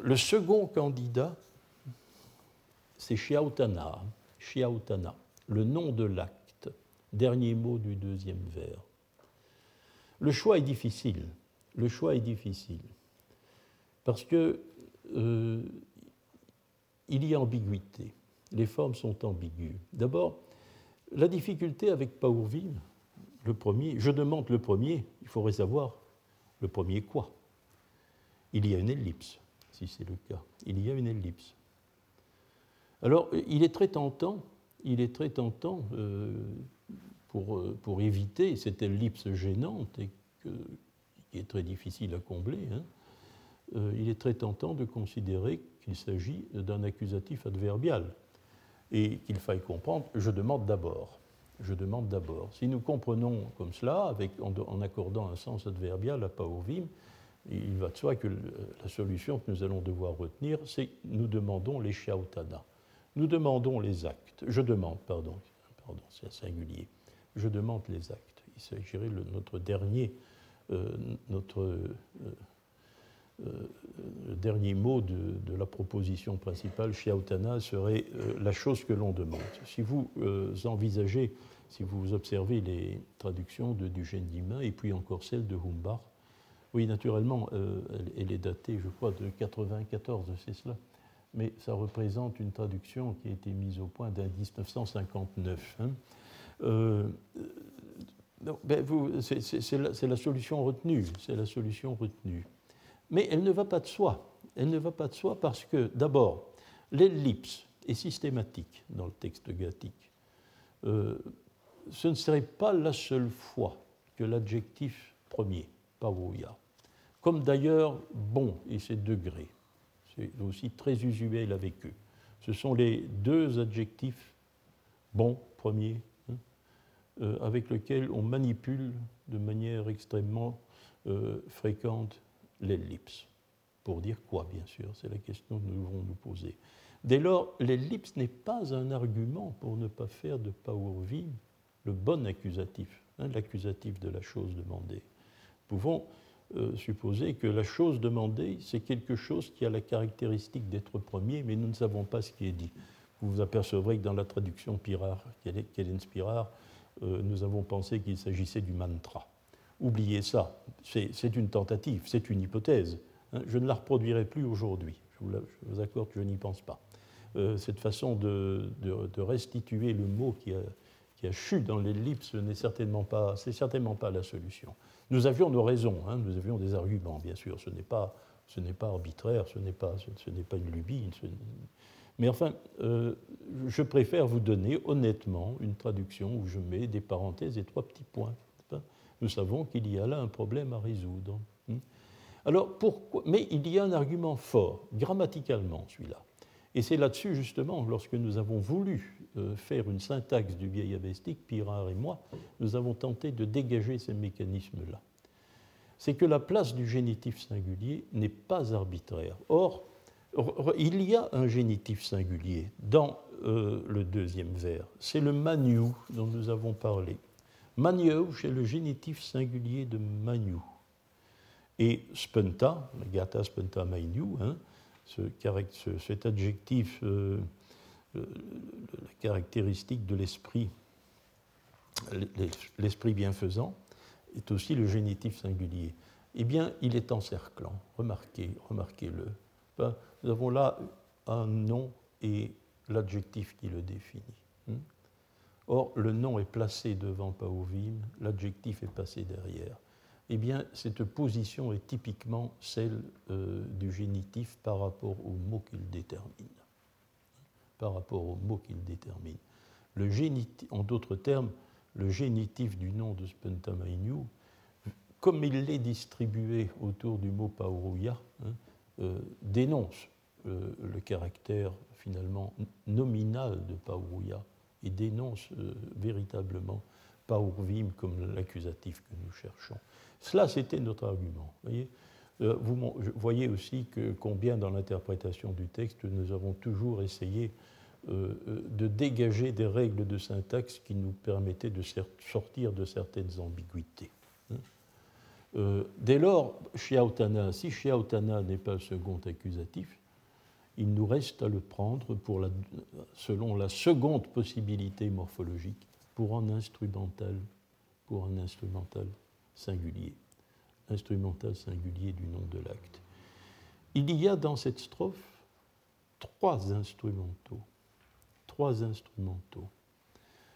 Le second candidat, c'est Shiautana. Shiautana, le nom de l'acte, dernier mot du deuxième vers. Le choix est difficile. Le choix est difficile. Parce que euh, il y a ambiguïté. Les formes sont ambiguës. D'abord, la difficulté avec Paurville, le premier, je demande le premier, il faudrait savoir le premier quoi. Il y a une ellipse, si c'est le cas. Il y a une ellipse. Alors, il est très tentant, il est très tentant euh, pour, euh, pour, éviter cette ellipse gênante et qui est très difficile à combler, hein, euh, il est très tentant de considérer qu'il s'agit d'un accusatif adverbial et qu'il faille comprendre je demande d'abord. Je demande d'abord. Si nous comprenons comme cela, avec, en, accordant un sens adverbial à pauvim, il va de soi que la solution que nous allons devoir retenir, c'est nous demandons les shiautana. Nous demandons les actes. Je demande, pardon, pardon c'est singulier. Je demande les actes. Il s'agirait de notre dernier, euh, notre, euh, le dernier mot de, la proposition principale, Shiautana, serait la chose que l'on demande. Si vous envisagez, si vous observez les traductions de Duchesne Dimain et puis encore celle de Humbach, oui, naturellement, elle, est datée, je crois, de 94, c'est cela mais ça représente une traduction qui a été mise au point 1959. Hein. Euh, ben c'est la, solution retenue, c'est la solution retenue. Mais elle ne va pas de soi. Elle ne va pas de soi parce que, d'abord, l'ellipse est systématique dans le texte gathique. Euh, ce ne serait pas la seule fois que l'adjectif premier, parouya, comme d'ailleurs bon et ses degrés, c'est aussi très usuel avec eux. Ce sont les deux adjectifs bons, premiers, hein, euh, avec lesquels on manipule de manière extrêmement euh, fréquente l'ellipse. Pour dire quoi, bien sûr C'est la question que nous devons nous poser. Dès lors, l'ellipse n'est pas un argument pour ne pas faire de Paurvim le bon accusatif, hein, l'accusatif de la chose demandée. Nous pouvons euh, supposer que la chose demandée, c'est quelque chose qui a la caractéristique d'être premier, mais nous ne savons pas ce qui est dit. Vous vous apercevrez que dans la traduction Pirar, Kellen Spirar, euh, nous avons pensé qu'il s'agissait du mantra. Oubliez ça, c'est une tentative, c'est une hypothèse. Hein. Je ne la reproduirai plus aujourd'hui, je, vous accorde que je n'y pense pas. cette façon de, restituer le mot qui a, qui dans l'ellipse n'est certainement pas, certainement pas la solution. Nous avions nos raisons, hein, nous avions des arguments, bien sûr. Ce n'est pas, ce pas arbitraire, ce n'est pas, ce, n'est pas une lubie. Mais enfin, euh, je préfère vous donner honnêtement une traduction où je mets des parenthèses et trois petits points. Nous savons qu'il y a là un problème à résoudre. Hein. Alors, pourquoi? Mais il y a un argument fort, grammaticalement, celui-là. Et c'est là-dessus, justement, lorsque nous avons voulu euh, faire une syntaxe du vieil avestique, Pirard et moi, nous avons tenté de dégager ces mécanismes-là. C'est que la place du génitif singulier n'est pas arbitraire. Or, il y a un génitif singulier dans euh, le deuxième vers. C'est le maniou dont nous avons parlé. Maniou, c'est le génitif singulier de maniou. Et spenta, gata spenta maniou, hein, ce, cet adjectif, euh, la caractéristique de l'esprit, l'esprit bienfaisant, est aussi le génitif singulier. Eh bien, il est encerclant. Remarquez, remarquez-le. Nous avons là un nom et l'adjectif qui le définit. Hmm? Or, le nom est placé devant Pauvim, l'adjectif est passé derrière eh bien, cette position est typiquement celle euh, du génitif par rapport au mot qu'il détermine. Par rapport au mot qu'il détermine. Le génitif, en d'autres termes, le génitif du nom de Spentamainu, comme il est distribué autour du mot Pauruya, hein, euh, dénonce euh, le caractère finalement nominal de Pauruya et dénonce véritablement Paurvim comme l'accusatif que nous cherchons. Cela, c'était notre argument. Euh, vous voyez aussi que combien dans l'interprétation du texte, nous avons toujours essayé euh, euh, de dégager des règles de syntaxe qui nous permettaient de sortir de certaines ambiguïtés. Hein. dès lors, Shiautana, si Shiautana n'est pas le second accusatif, il nous reste à le prendre selon la seconde possibilité morphologique pour un instrumental, singulier, instrumental singulier du nom de l'acte. Il y a dans cette strophe trois instrumentaux. Trois instrumentaux.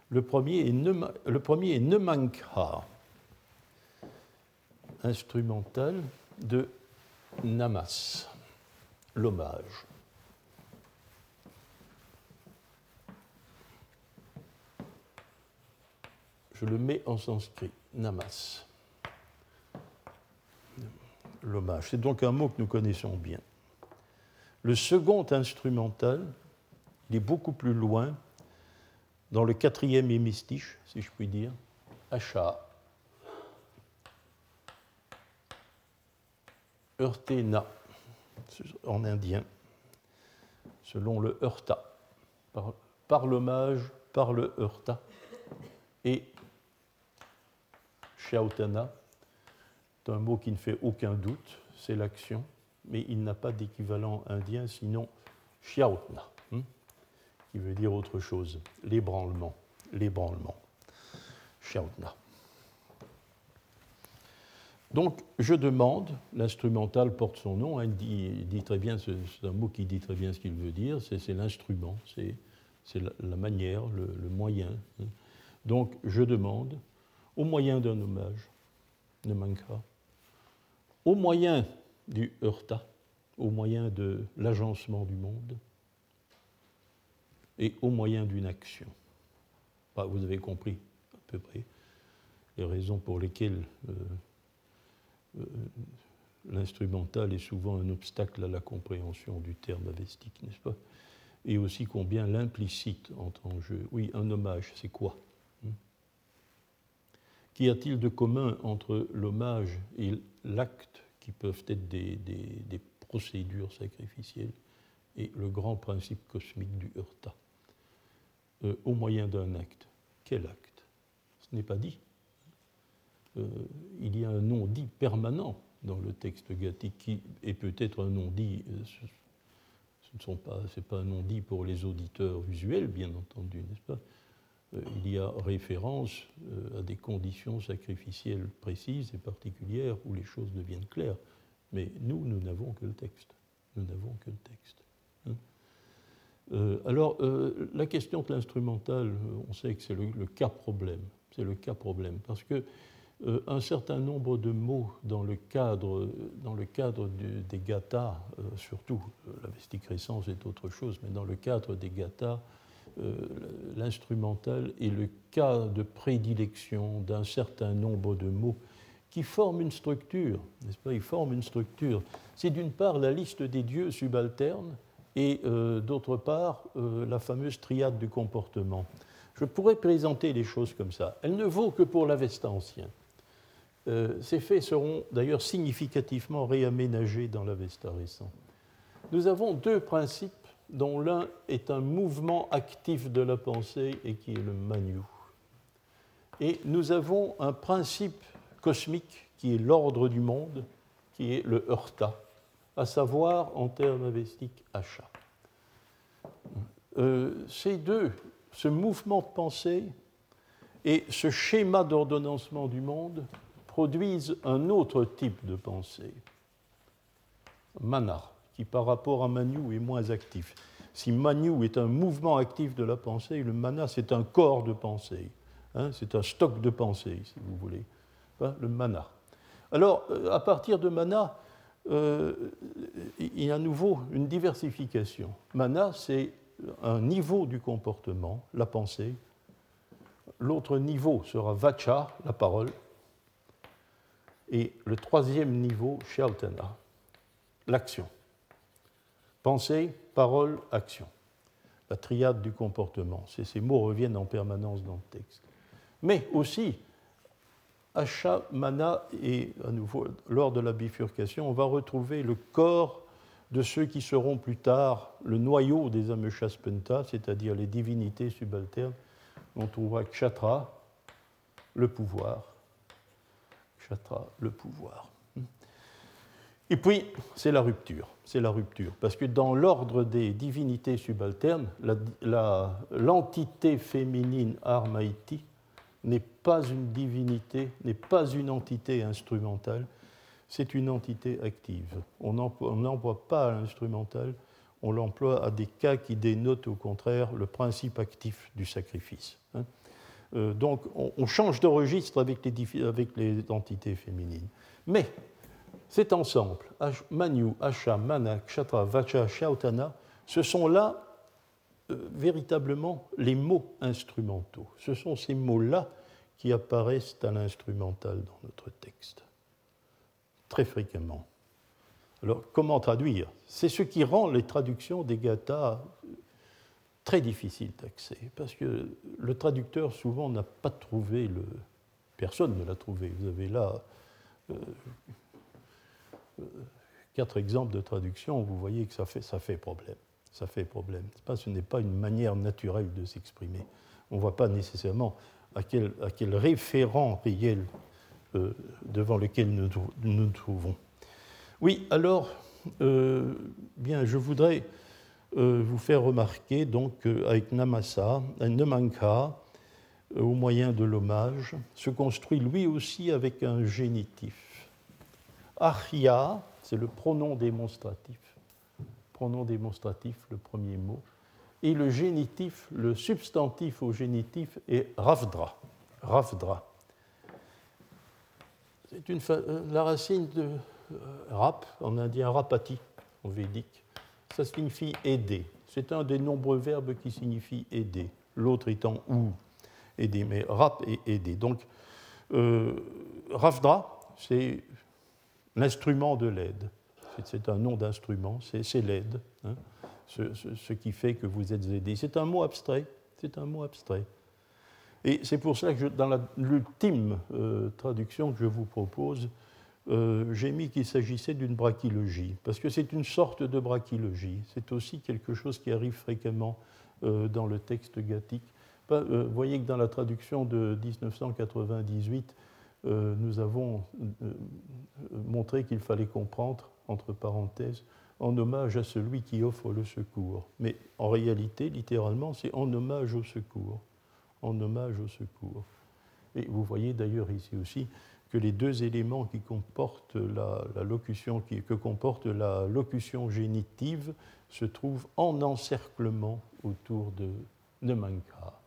Le premier est le premier est ne manquera, instrumental de namas, l'hommage. Je le mets en sanskrit, namas l'hommage. C'est donc un mot que nous connaissons bien. Le second instrumental, il est beaucoup plus loin, dans le quatrième hémistiche, si je puis dire, Asha. Urtena, en indien, selon le Urta, par, l'hommage, par le Urta, et Shautana, c'est un mot qui ne fait aucun doute, c'est l'action, mais il n'a pas d'équivalent indien, sinon shiautna, hein, qui veut dire autre chose, l'ébranlement, l'ébranlement. Shiautna. Donc, je demande, l'instrumental porte son nom, hein, dit, très bien, c'est un mot qui dit très bien ce qu'il veut dire, c'est l'instrument, c'est la, manière, le, moyen. Hein. Donc, je demande, au moyen d'un hommage, ne manquera au moyen du heurta, au moyen de l'agencement du monde et au moyen d'une action. vous avez compris à peu près les raisons pour lesquelles euh, euh, l'instrumental est souvent un obstacle à la compréhension du terme avestique, n'est-ce pas? Et aussi combien l'implicite entre en jeu. Oui, un hommage, c'est quoi? Qu'y a-t-il de commun entre l'hommage et l'acte, qui peuvent être des, procédures sacrificielles, et le grand principe cosmique du Hurta euh, Au moyen d'un acte. Quel acte? Ce n'est pas dit. Euh, il y a un non dit permanent dans le texte gathique qui est peut-être un non dit. Euh, ce ne sont pas, pas un non dit pour les auditeurs visuels, bien entendu, n'est-ce pas? Il y a référence euh, à des conditions sacrificielles précises et particulières où les choses deviennent claires. Mais nous, nous n'avons que le texte. Nous n'avons que le texte. Hein. alors, la question de l'instrumental, on sait que c'est le, cas problème. C'est le cas problème. Parce que un certain nombre de mots dans le cadre, dans le cadre des gathas, surtout la vesticrescence est autre chose, mais dans le cadre des gathas, l'instrumental est le cas de prédilection d'un certain nombre de mots qui forment une structure, n'est-ce pas? Ils forment une structure. C'est d'une part la liste des dieux subalternes et euh, d'autre part euh, la fameuse triade du comportement. Je pourrais présenter les choses comme ça. Elle ne vaut que pour l'Avesta ancien. Euh, ces faits seront d'ailleurs significativement réaménagés dans l'Avesta récent. Nous avons deux principes dont l'un est un mouvement actif de la pensée et qui est le manu. Et nous avons un principe cosmique qui est l'ordre du monde, qui est le Heurta, à savoir en termes avestiques Hacha. Euh, ces deux, ce mouvement de pensée et ce schéma d'ordonnancement du monde produisent un autre type de pensée, Mana, qui par rapport à Manu est moins actif. Si Manu est un mouvement actif de la pensée, le Mana c'est un corps de pensée, hein, c'est un stock de pensée, si vous voulez le mana. Alors, euh, à partir de mana, euh, il y a à nouveau une diversification. Mana, c'est un niveau du comportement, la pensée. L'autre niveau sera vacha, la parole. Et le troisième niveau, sheltana, l'action. Pensée, parole, action. La triade du comportement. Ces mots reviennent en permanence dans le texte. Mais aussi, Asha, Mana, et à nouveau, lors de la bifurcation, on va retrouver le corps de ceux qui seront plus tard le noyau des Ameshaspenta, c'est-à-dire les divinités subalternes. On trouvera Kshatra, le pouvoir. Kshatra, le pouvoir. Et puis, c'est la rupture. C'est la rupture. Parce que dans l'ordre des divinités subalternes, l'entité féminine Armaïti, n'est pas une divinité, n'est pas une entité instrumentale, c'est une entité active. On n'emploie pas l'instrumental, on l'emploie à des cas qui dénotent au contraire le principe actif du sacrifice. Hein. Euh, donc on, change de registre avec les, avec les entités féminines. Mais cet ensemble, Manu, Asha, Mana, Kshatra, Vacha, Shautana, ce sont là euh, véritablement les mots instrumentaux. Ce sont ces mots-là qui apparaissent à l'instrumental dans notre texte, très fréquemment. Alors, comment traduire? C'est ce qui rend les traductions des gathas très difficiles d'accès, parce que le traducteur, souvent, n'a pas trouvé le. Personne ne l'a trouvé. Vous avez là euh, euh, quatre exemples de traduction, vous voyez que ça fait, ça fait problème ça fait problème. ce n'est pas une manière naturelle de s'exprimer. On ne voit pas nécessairement à quel, référent réel euh, devant lequel nous, nous, trouvons. Oui, alors, euh, bien, je voudrais euh, vous faire remarquer, donc, avec Namasa, un Namanka, au moyen de l'hommage, se construit lui aussi avec un génitif. Arya, c'est le pronom démonstratif pronom démonstratif, le premier mot. Et le génitif, le substantif au génitif est ravdra. Ravdra. C'est une euh, la racine de euh, rap, en indien rapati, en védique. Ça signifie aider. C'est un des nombreux verbes qui signifie aider. L'autre étant ou, aider, mais rap et aider. Donc, euh, ravdra, c'est l'instrument de l'aide c'est un nom d'instrument, c'est l'aide, hein, ce, qui fait que vous êtes aidé. C'est un mot abstrait, c'est un mot abstrait. Et c'est pour cela que dans l'ultime euh, traduction que je vous propose, euh, j'ai mis qu'il s'agissait d'une brachylogie, parce que c'est une sorte de brachylogie. C'est aussi quelque chose qui arrive fréquemment euh, dans le texte gathique. vous voyez que dans la traduction de 1998, nous avons montré qu'il fallait comprendre entre parenthèses, en hommage à celui qui offre le secours. Mais en réalité, littéralement, c'est en hommage au secours. En hommage au secours. Et vous voyez d'ailleurs ici aussi que les deux éléments qui comportent la, locution, que comporte la locution génitive se trouvent en encerclement autour de, de Manka.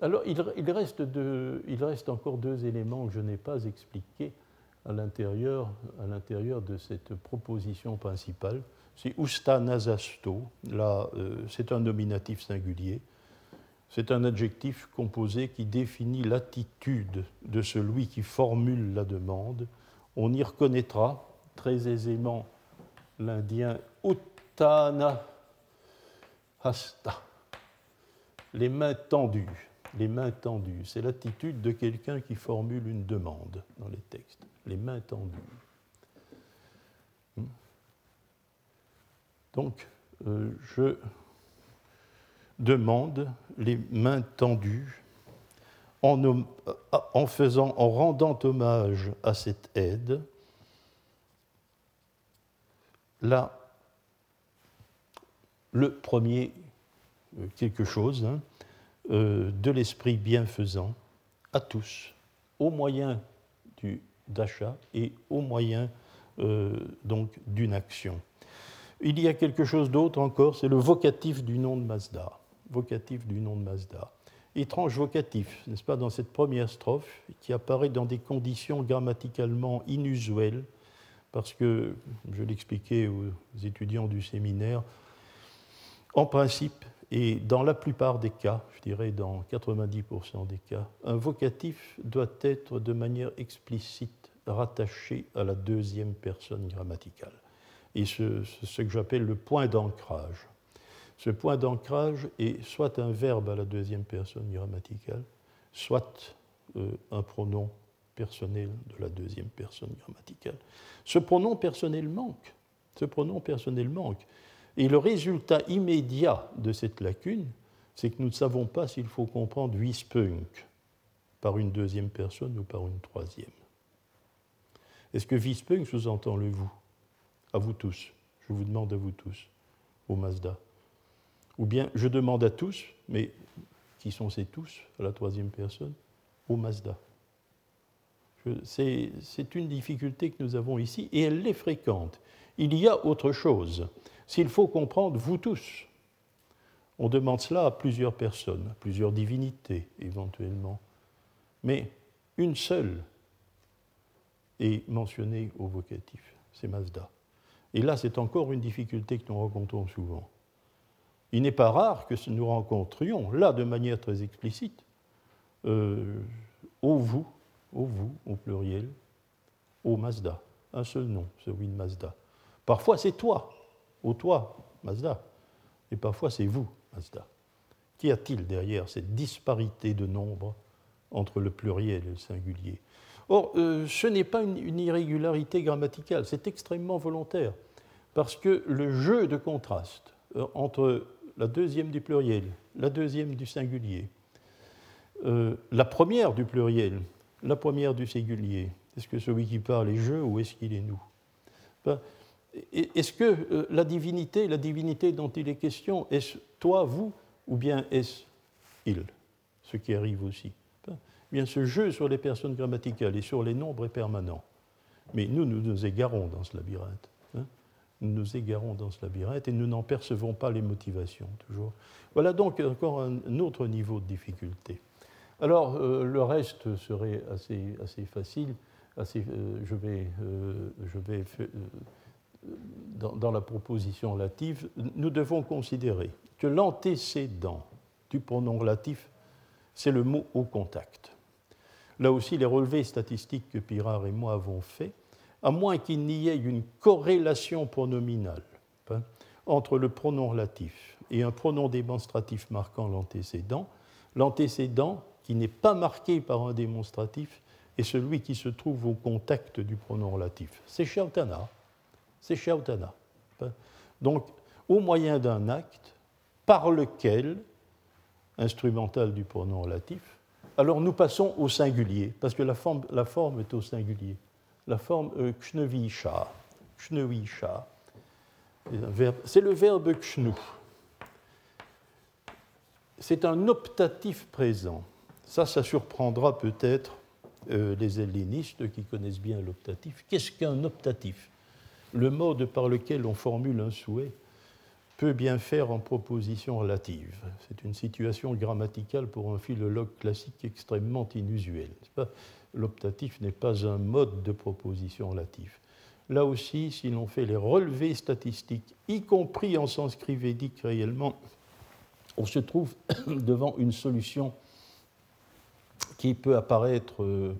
Alors, il, reste encore deux éléments que je n'ai pas expliqués à l'intérieur de cette proposition principale. C'est usta nasasto, là, euh, c'est un nominatif singulier. C'est un adjectif composé qui définit l'attitude de celui qui formule la demande. On y reconnaîtra très aisément l'indien Uttana Hasta, les mains tendues. Les mains tendues, c'est l'attitude de quelqu'un qui formule une demande dans les textes. Les mains tendues. Hmm. Donc, euh, je demande les mains tendues en, faisant, en rendant hommage à cette aide. Là, le premier euh, quelque chose hein, de l'esprit bienfaisant à tous, au moyen d'achat et au moyen euh, donc d'une action. Il y a quelque chose d'autre encore, c'est le vocatif du nom de Mazda vocatif du nom de Mazda. Étrange vocatif, n'est-ce pas, dans cette première strophe, qui apparaît dans des conditions grammaticalement inusuelles, parce que, je l'expliquais aux étudiants du séminaire, en principe, et dans la plupart des cas, je dirais dans 90% des cas, un vocatif doit être de manière explicite rattaché à la deuxième personne grammaticale. Et c'est ce que j'appelle le point d'ancrage. Ce point d'ancrage est soit un verbe à la deuxième personne grammaticale, soit euh, un pronom personnel de la deuxième personne grammaticale. Ce pronom personnel manque. Ce pronom personnel manque. Et le résultat immédiat de cette lacune, c'est que nous ne savons pas s'il faut comprendre Wispunk par une deuxième personne ou par une troisième. Est-ce que Wispunk sous-entend le vous? À vous tous. Je vous demande à vous tous, au Mazda. Ou bien je demande à tous, mais qui sont ces tous, à la troisième personne Au Mazda. C'est une difficulté que nous avons ici et elle est fréquente. Il y a autre chose. S'il faut comprendre vous tous, on demande cela à plusieurs personnes, à plusieurs divinités éventuellement. Mais une seule est mentionnée au vocatif, c'est Mazda. Et là, c'est encore une difficulté que nous rencontrons souvent. Il n'est pas rare que nous rencontrions, là de manière très explicite, euh, au vous, au vous, au pluriel, au Mazda, un seul nom, celui de Mazda. Parfois c'est toi, au toi, Mazda, et parfois c'est vous, Mazda. Qu'y a-t-il derrière cette disparité de nombre entre le pluriel et le singulier? Or, euh, ce n'est pas une irrégularité grammaticale, c'est extrêmement volontaire, parce que le jeu de contraste euh, entre la deuxième du pluriel, la deuxième du singulier, euh, la première du pluriel, la première du singulier. Est-ce que celui qui parle est je ou est-ce qu'il est nous? Est-ce que euh, la divinité, la divinité dont il est question, est-ce toi, vous, ou bien est-ce il Ce qui arrive aussi? Eh bien, ce jeu sur les personnes grammaticales et sur les nombres est permanent. Mais nous, nous nous égarons dans ce labyrinthe nous nous égarons dans ce labyrinthe et nous n'en percevons pas les motivations toujours. Voilà donc encore un autre niveau de difficulté. Alors euh, le reste serait assez, facile. Assez, euh, je vais, je vais dans, la proposition relative, nous devons considérer que l'antécédent du pronom relatif, c'est le mot au contact. Là aussi, les relevés statistiques que Pirard et moi avons faits à moins qu'il n'y ait une corrélation pronominale hein, entre le pronom relatif et un pronom démonstratif marquant l'antécédent, l'antécédent qui n'est pas marqué par un démonstratif est celui qui se trouve au contact du pronom relatif. C'est Shautana. C'est Shautana. Donc, au moyen d'un acte par lequel, instrumental du pronom relatif, alors nous passons au singulier, parce que la forme, la forme est au singulier la forme euh, kshnevisha. Kshnevisha. C'est le verbe kshnu. C'est un optatif présent. Ça, ça surprendra peut-être les hellénistes qui connaissent bien l'optatif. Qu'est-ce qu'un optatif? Le mode par lequel on formule un souhait peut bien faire en proposition relative. C'est une situation grammaticale pour un philologue classique extrêmement inusuelle. L'optatif n'est pas un mode de proposition relative. Là aussi, si l'on fait les relevés statistiques, y compris en sanskrit védique réellement, on se trouve [COUGHS] devant une solution qui peut apparaître, euh,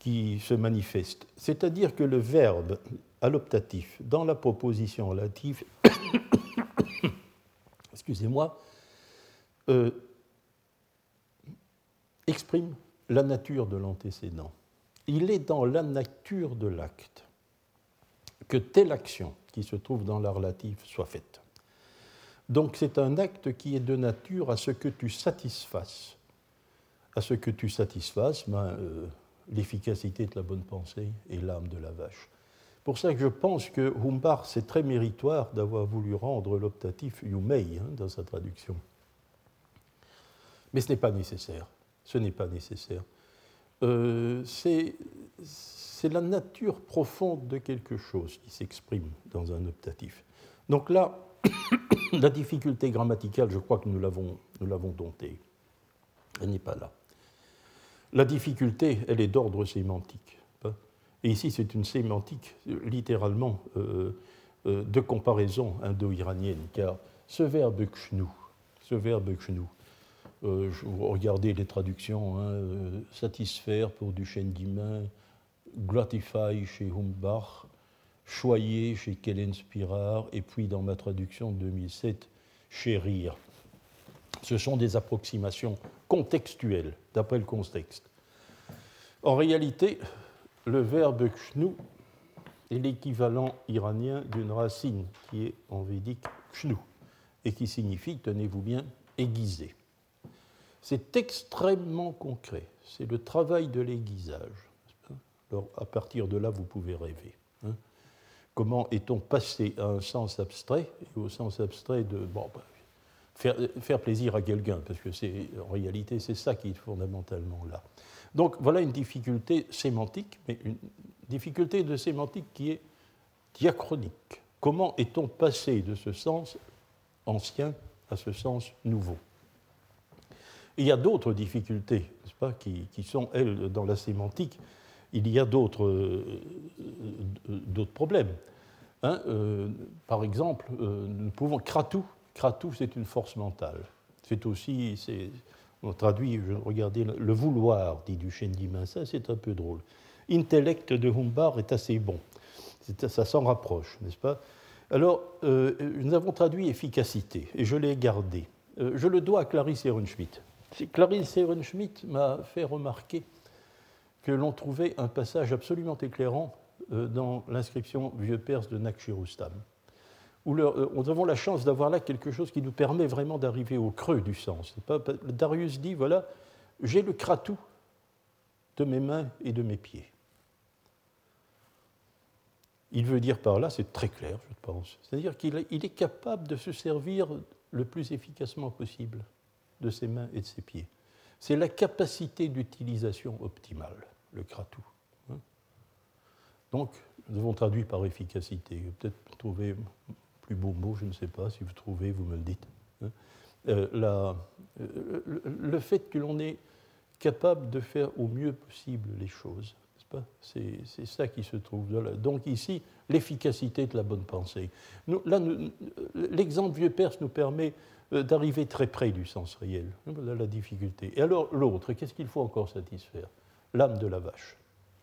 qui se manifeste. C'est-à-dire que le verbe à l'optatif dans la proposition relative [COUGHS] excusez-moi, euh, exprime la nature de l'antécédent. Il est dans la nature de l'acte que telle action qui se trouve dans la relative soit faite. Donc c'est un acte qui est de nature à ce que tu satisfasses. À ce que tu satisfasses, ben, euh, l'efficacité de la bonne pensée et l'âme de la vache pour ça que je pense que Humbar, c'est très méritoire d'avoir voulu rendre l'optatif Yumei hein, dans sa traduction. Mais ce n'est pas nécessaire. Ce n'est pas nécessaire. Euh, c'est la nature profonde de quelque chose qui s'exprime dans un optatif. Donc là, [COUGHS] la difficulté grammaticale, je crois que nous l'avons domptée. Elle n'est pas là. La difficulté, elle est d'ordre sémantique. Et ici, c'est une sémantique littéralement euh, euh, de comparaison indo-iranienne, car ce verbe kshnu, ce verbe kshnu, euh, regardez les traductions, hein, satisfaire pour Duchesne Guimain, gratify chez Humbach, choyer chez Kellen Spirar, et puis dans ma traduction de 2007, chérir. Ce sont des approximations contextuelles, d'après le contexte. En réalité, le verbe kshnu est l'équivalent iranien d'une racine qui est en védique kshnu et qui signifie, tenez-vous bien, aiguiser. C'est extrêmement concret, c'est le travail de l'aiguisage. Alors, à partir de là, vous pouvez rêver. Hein. Comment est-on passé à un sens abstrait et au sens abstrait de faire, faire, plaisir à quelqu'un, parce que c'est en réalité c'est ça qui est fondamentalement là. Donc voilà une difficulté sémantique, mais une difficulté de sémantique qui est diachronique. Comment est-on passé de ce sens ancien à ce sens nouveau? Il y a d'autres difficultés, n'est-ce pas, qui, sont, elles, dans la sémantique. Il y a d'autres euh, problèmes. Hein, euh, par exemple, euh, nous pouvons. Kratou, kratou c'est une force mentale. C'est aussi. On traduit, regardez, le vouloir, dit Duchesne d'Imin, ça c'est un peu drôle. Intellect de Humbar est assez bon. Ça s'en rapproche, n'est-ce pas? Alors, euh, nous avons traduit efficacité, et je l'ai gardé. Euh, je le dois à Clarisse Ehrenschmidt. Clarisse Ehrenschmidt m'a fait remarquer que l'on trouvait un passage absolument éclairant euh, dans l'inscription vieux perse de Nakshirustam où euh, nous avons la chance d'avoir là quelque chose qui nous permet vraiment d'arriver au creux du sens. Darius dit, voilà, j'ai le kratou de mes mains et de mes pieds. Il veut dire par là, c'est très clair, je pense, c'est-à-dire qu'il est capable de se servir le plus efficacement possible de ses mains et de ses pieds. C'est la capacité d'utilisation optimale, le kratou. Hein. Donc, nous avons traduit par efficacité. Peut-être trouver mot, je ne sais pas, si vous trouvez, vous me le dites. Hein. Euh, euh, le fait que l'on est capable de faire au mieux possible les choses, c'est ça qui se trouve là. Donc ici, l'efficacité de la bonne pensée. là, l'exemple vieux perse nous permet euh, d'arriver très près du sens réel. Voilà la difficulté. Et alors l'autre, qu'est-ce qu'il faut encore satisfaire? L'âme de la vache.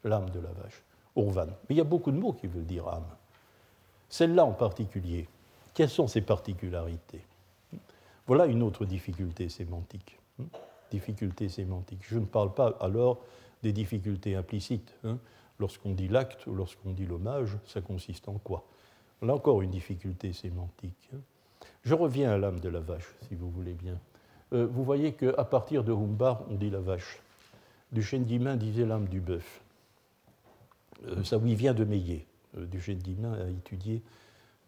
L'âme de la vache. Urvan. Mais il y a beaucoup de mots qui veulent dire âme. Celle-là en particulier. Quelles sont ces particularités? Voilà une autre difficulté sémantique. Hein. Difficulté sémantique. Je ne parle pas alors des difficultés implicites. Hein. Lorsqu'on dit l'acte ou lorsqu'on dit l'hommage, ça consiste en quoi? Là encore une difficulté sémantique. Hein. Je reviens à l'âme de la vache, si vous voulez bien. Euh, vous voyez qu'à partir de Humbar, on dit la vache. Duchesne d'Imain disait l'âme du bœuf. Euh, ça oui vient de Meillet. Euh, Duchesne d'Imain a étudié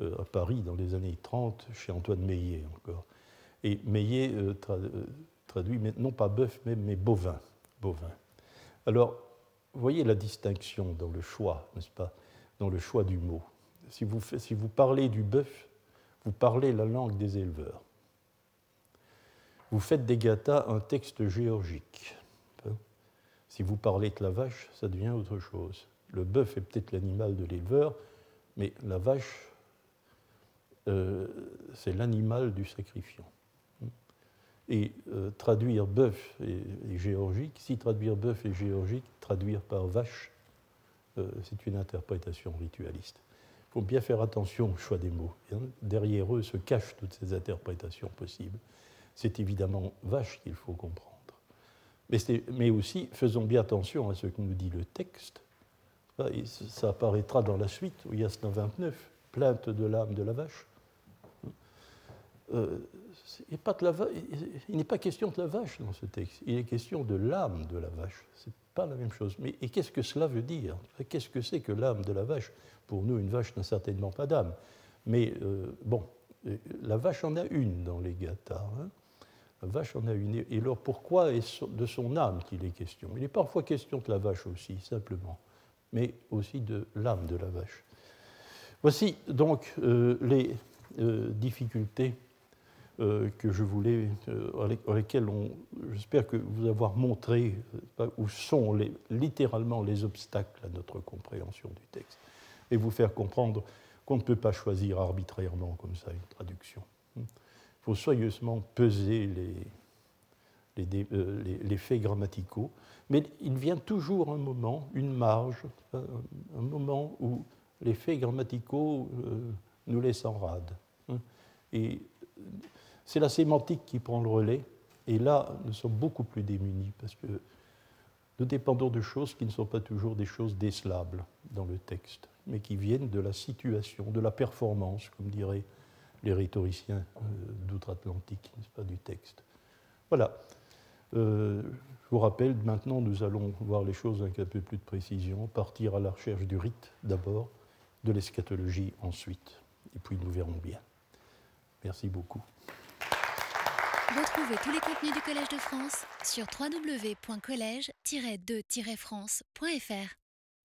à Paris dans les années 30, chez Antoine Meillet encore. Et Meillet euh, euh, traduit non pas bœuf, mais, bovin. bovin. Alors, voyez la distinction dans le choix, n'est-ce pas, dans le choix du mot. Si vous, si vous parlez du bœuf, vous parlez la langue des éleveurs. Vous faites des gâtas un texte géorgique. Si vous parlez de la vache, ça devient autre chose. Le bœuf est peut-être l'animal de l'éleveur, mais la vache, euh, c'est l'animal du sacrifiant. Et euh, traduire bœuf et, géorgique, si traduire bœuf et géorgique, traduire par vache, euh, c'est une interprétation ritualiste. Il faut bien faire attention au choix des mots. Derrière eux se cachent toutes ces interprétations possibles. C'est évidemment vache qu'il faut comprendre. Mais, aussi, faisons bien attention à ce que nous dit le texte. Ça apparaîtra dans la suite, au Yasna 29, plainte de l'âme de la vache. Euh, il n'est pas question de la vache dans ce texte, il est question de l'âme de la vache. Ce n'est pas la même chose. Mais, et qu'est-ce que cela veut dire? Qu'est-ce que c'est que l'âme de la vache? Pour nous, une vache n'a certainement pas d'âme. Mais euh, bon, la vache en a une dans les gathas. Hein. la vache en a une. Et alors pourquoi est de son âme qu'il est question? Il est parfois question de la vache aussi, simplement, mais aussi de l'âme de la vache. Voici donc euh, les difficultés euh, que je voulais, euh, avec lesquels j'espère que vous avoir montré euh, où sont littéralement les obstacles à notre compréhension du texte, et vous faire comprendre qu'on ne peut pas choisir arbitrairement comme ça une traduction. Il faut soigneusement peser les, les, faits grammaticaux, mais il vient toujours un moment, une marge, un, moment où les faits grammaticaux nous laissent en rade. C'est la sémantique qui prend le relais. Et là, nous sommes beaucoup plus démunis parce que nous dépendons de choses qui ne sont pas toujours des choses décelables dans le texte, mais qui viennent de la situation, de la performance, comme diraient les rhétoriciens euh, d'outre-Atlantique, n'est-ce pas, du texte. Voilà. Euh, je vous rappelle, maintenant, nous allons voir les choses avec un peu plus de précision, partir à la recherche du rite d'abord, de l'eschatologie ensuite, et puis nous verrons bien. Merci beaucoup. Retrouvez tous les contenus du Collège de France sur www.colège-2-france.fr.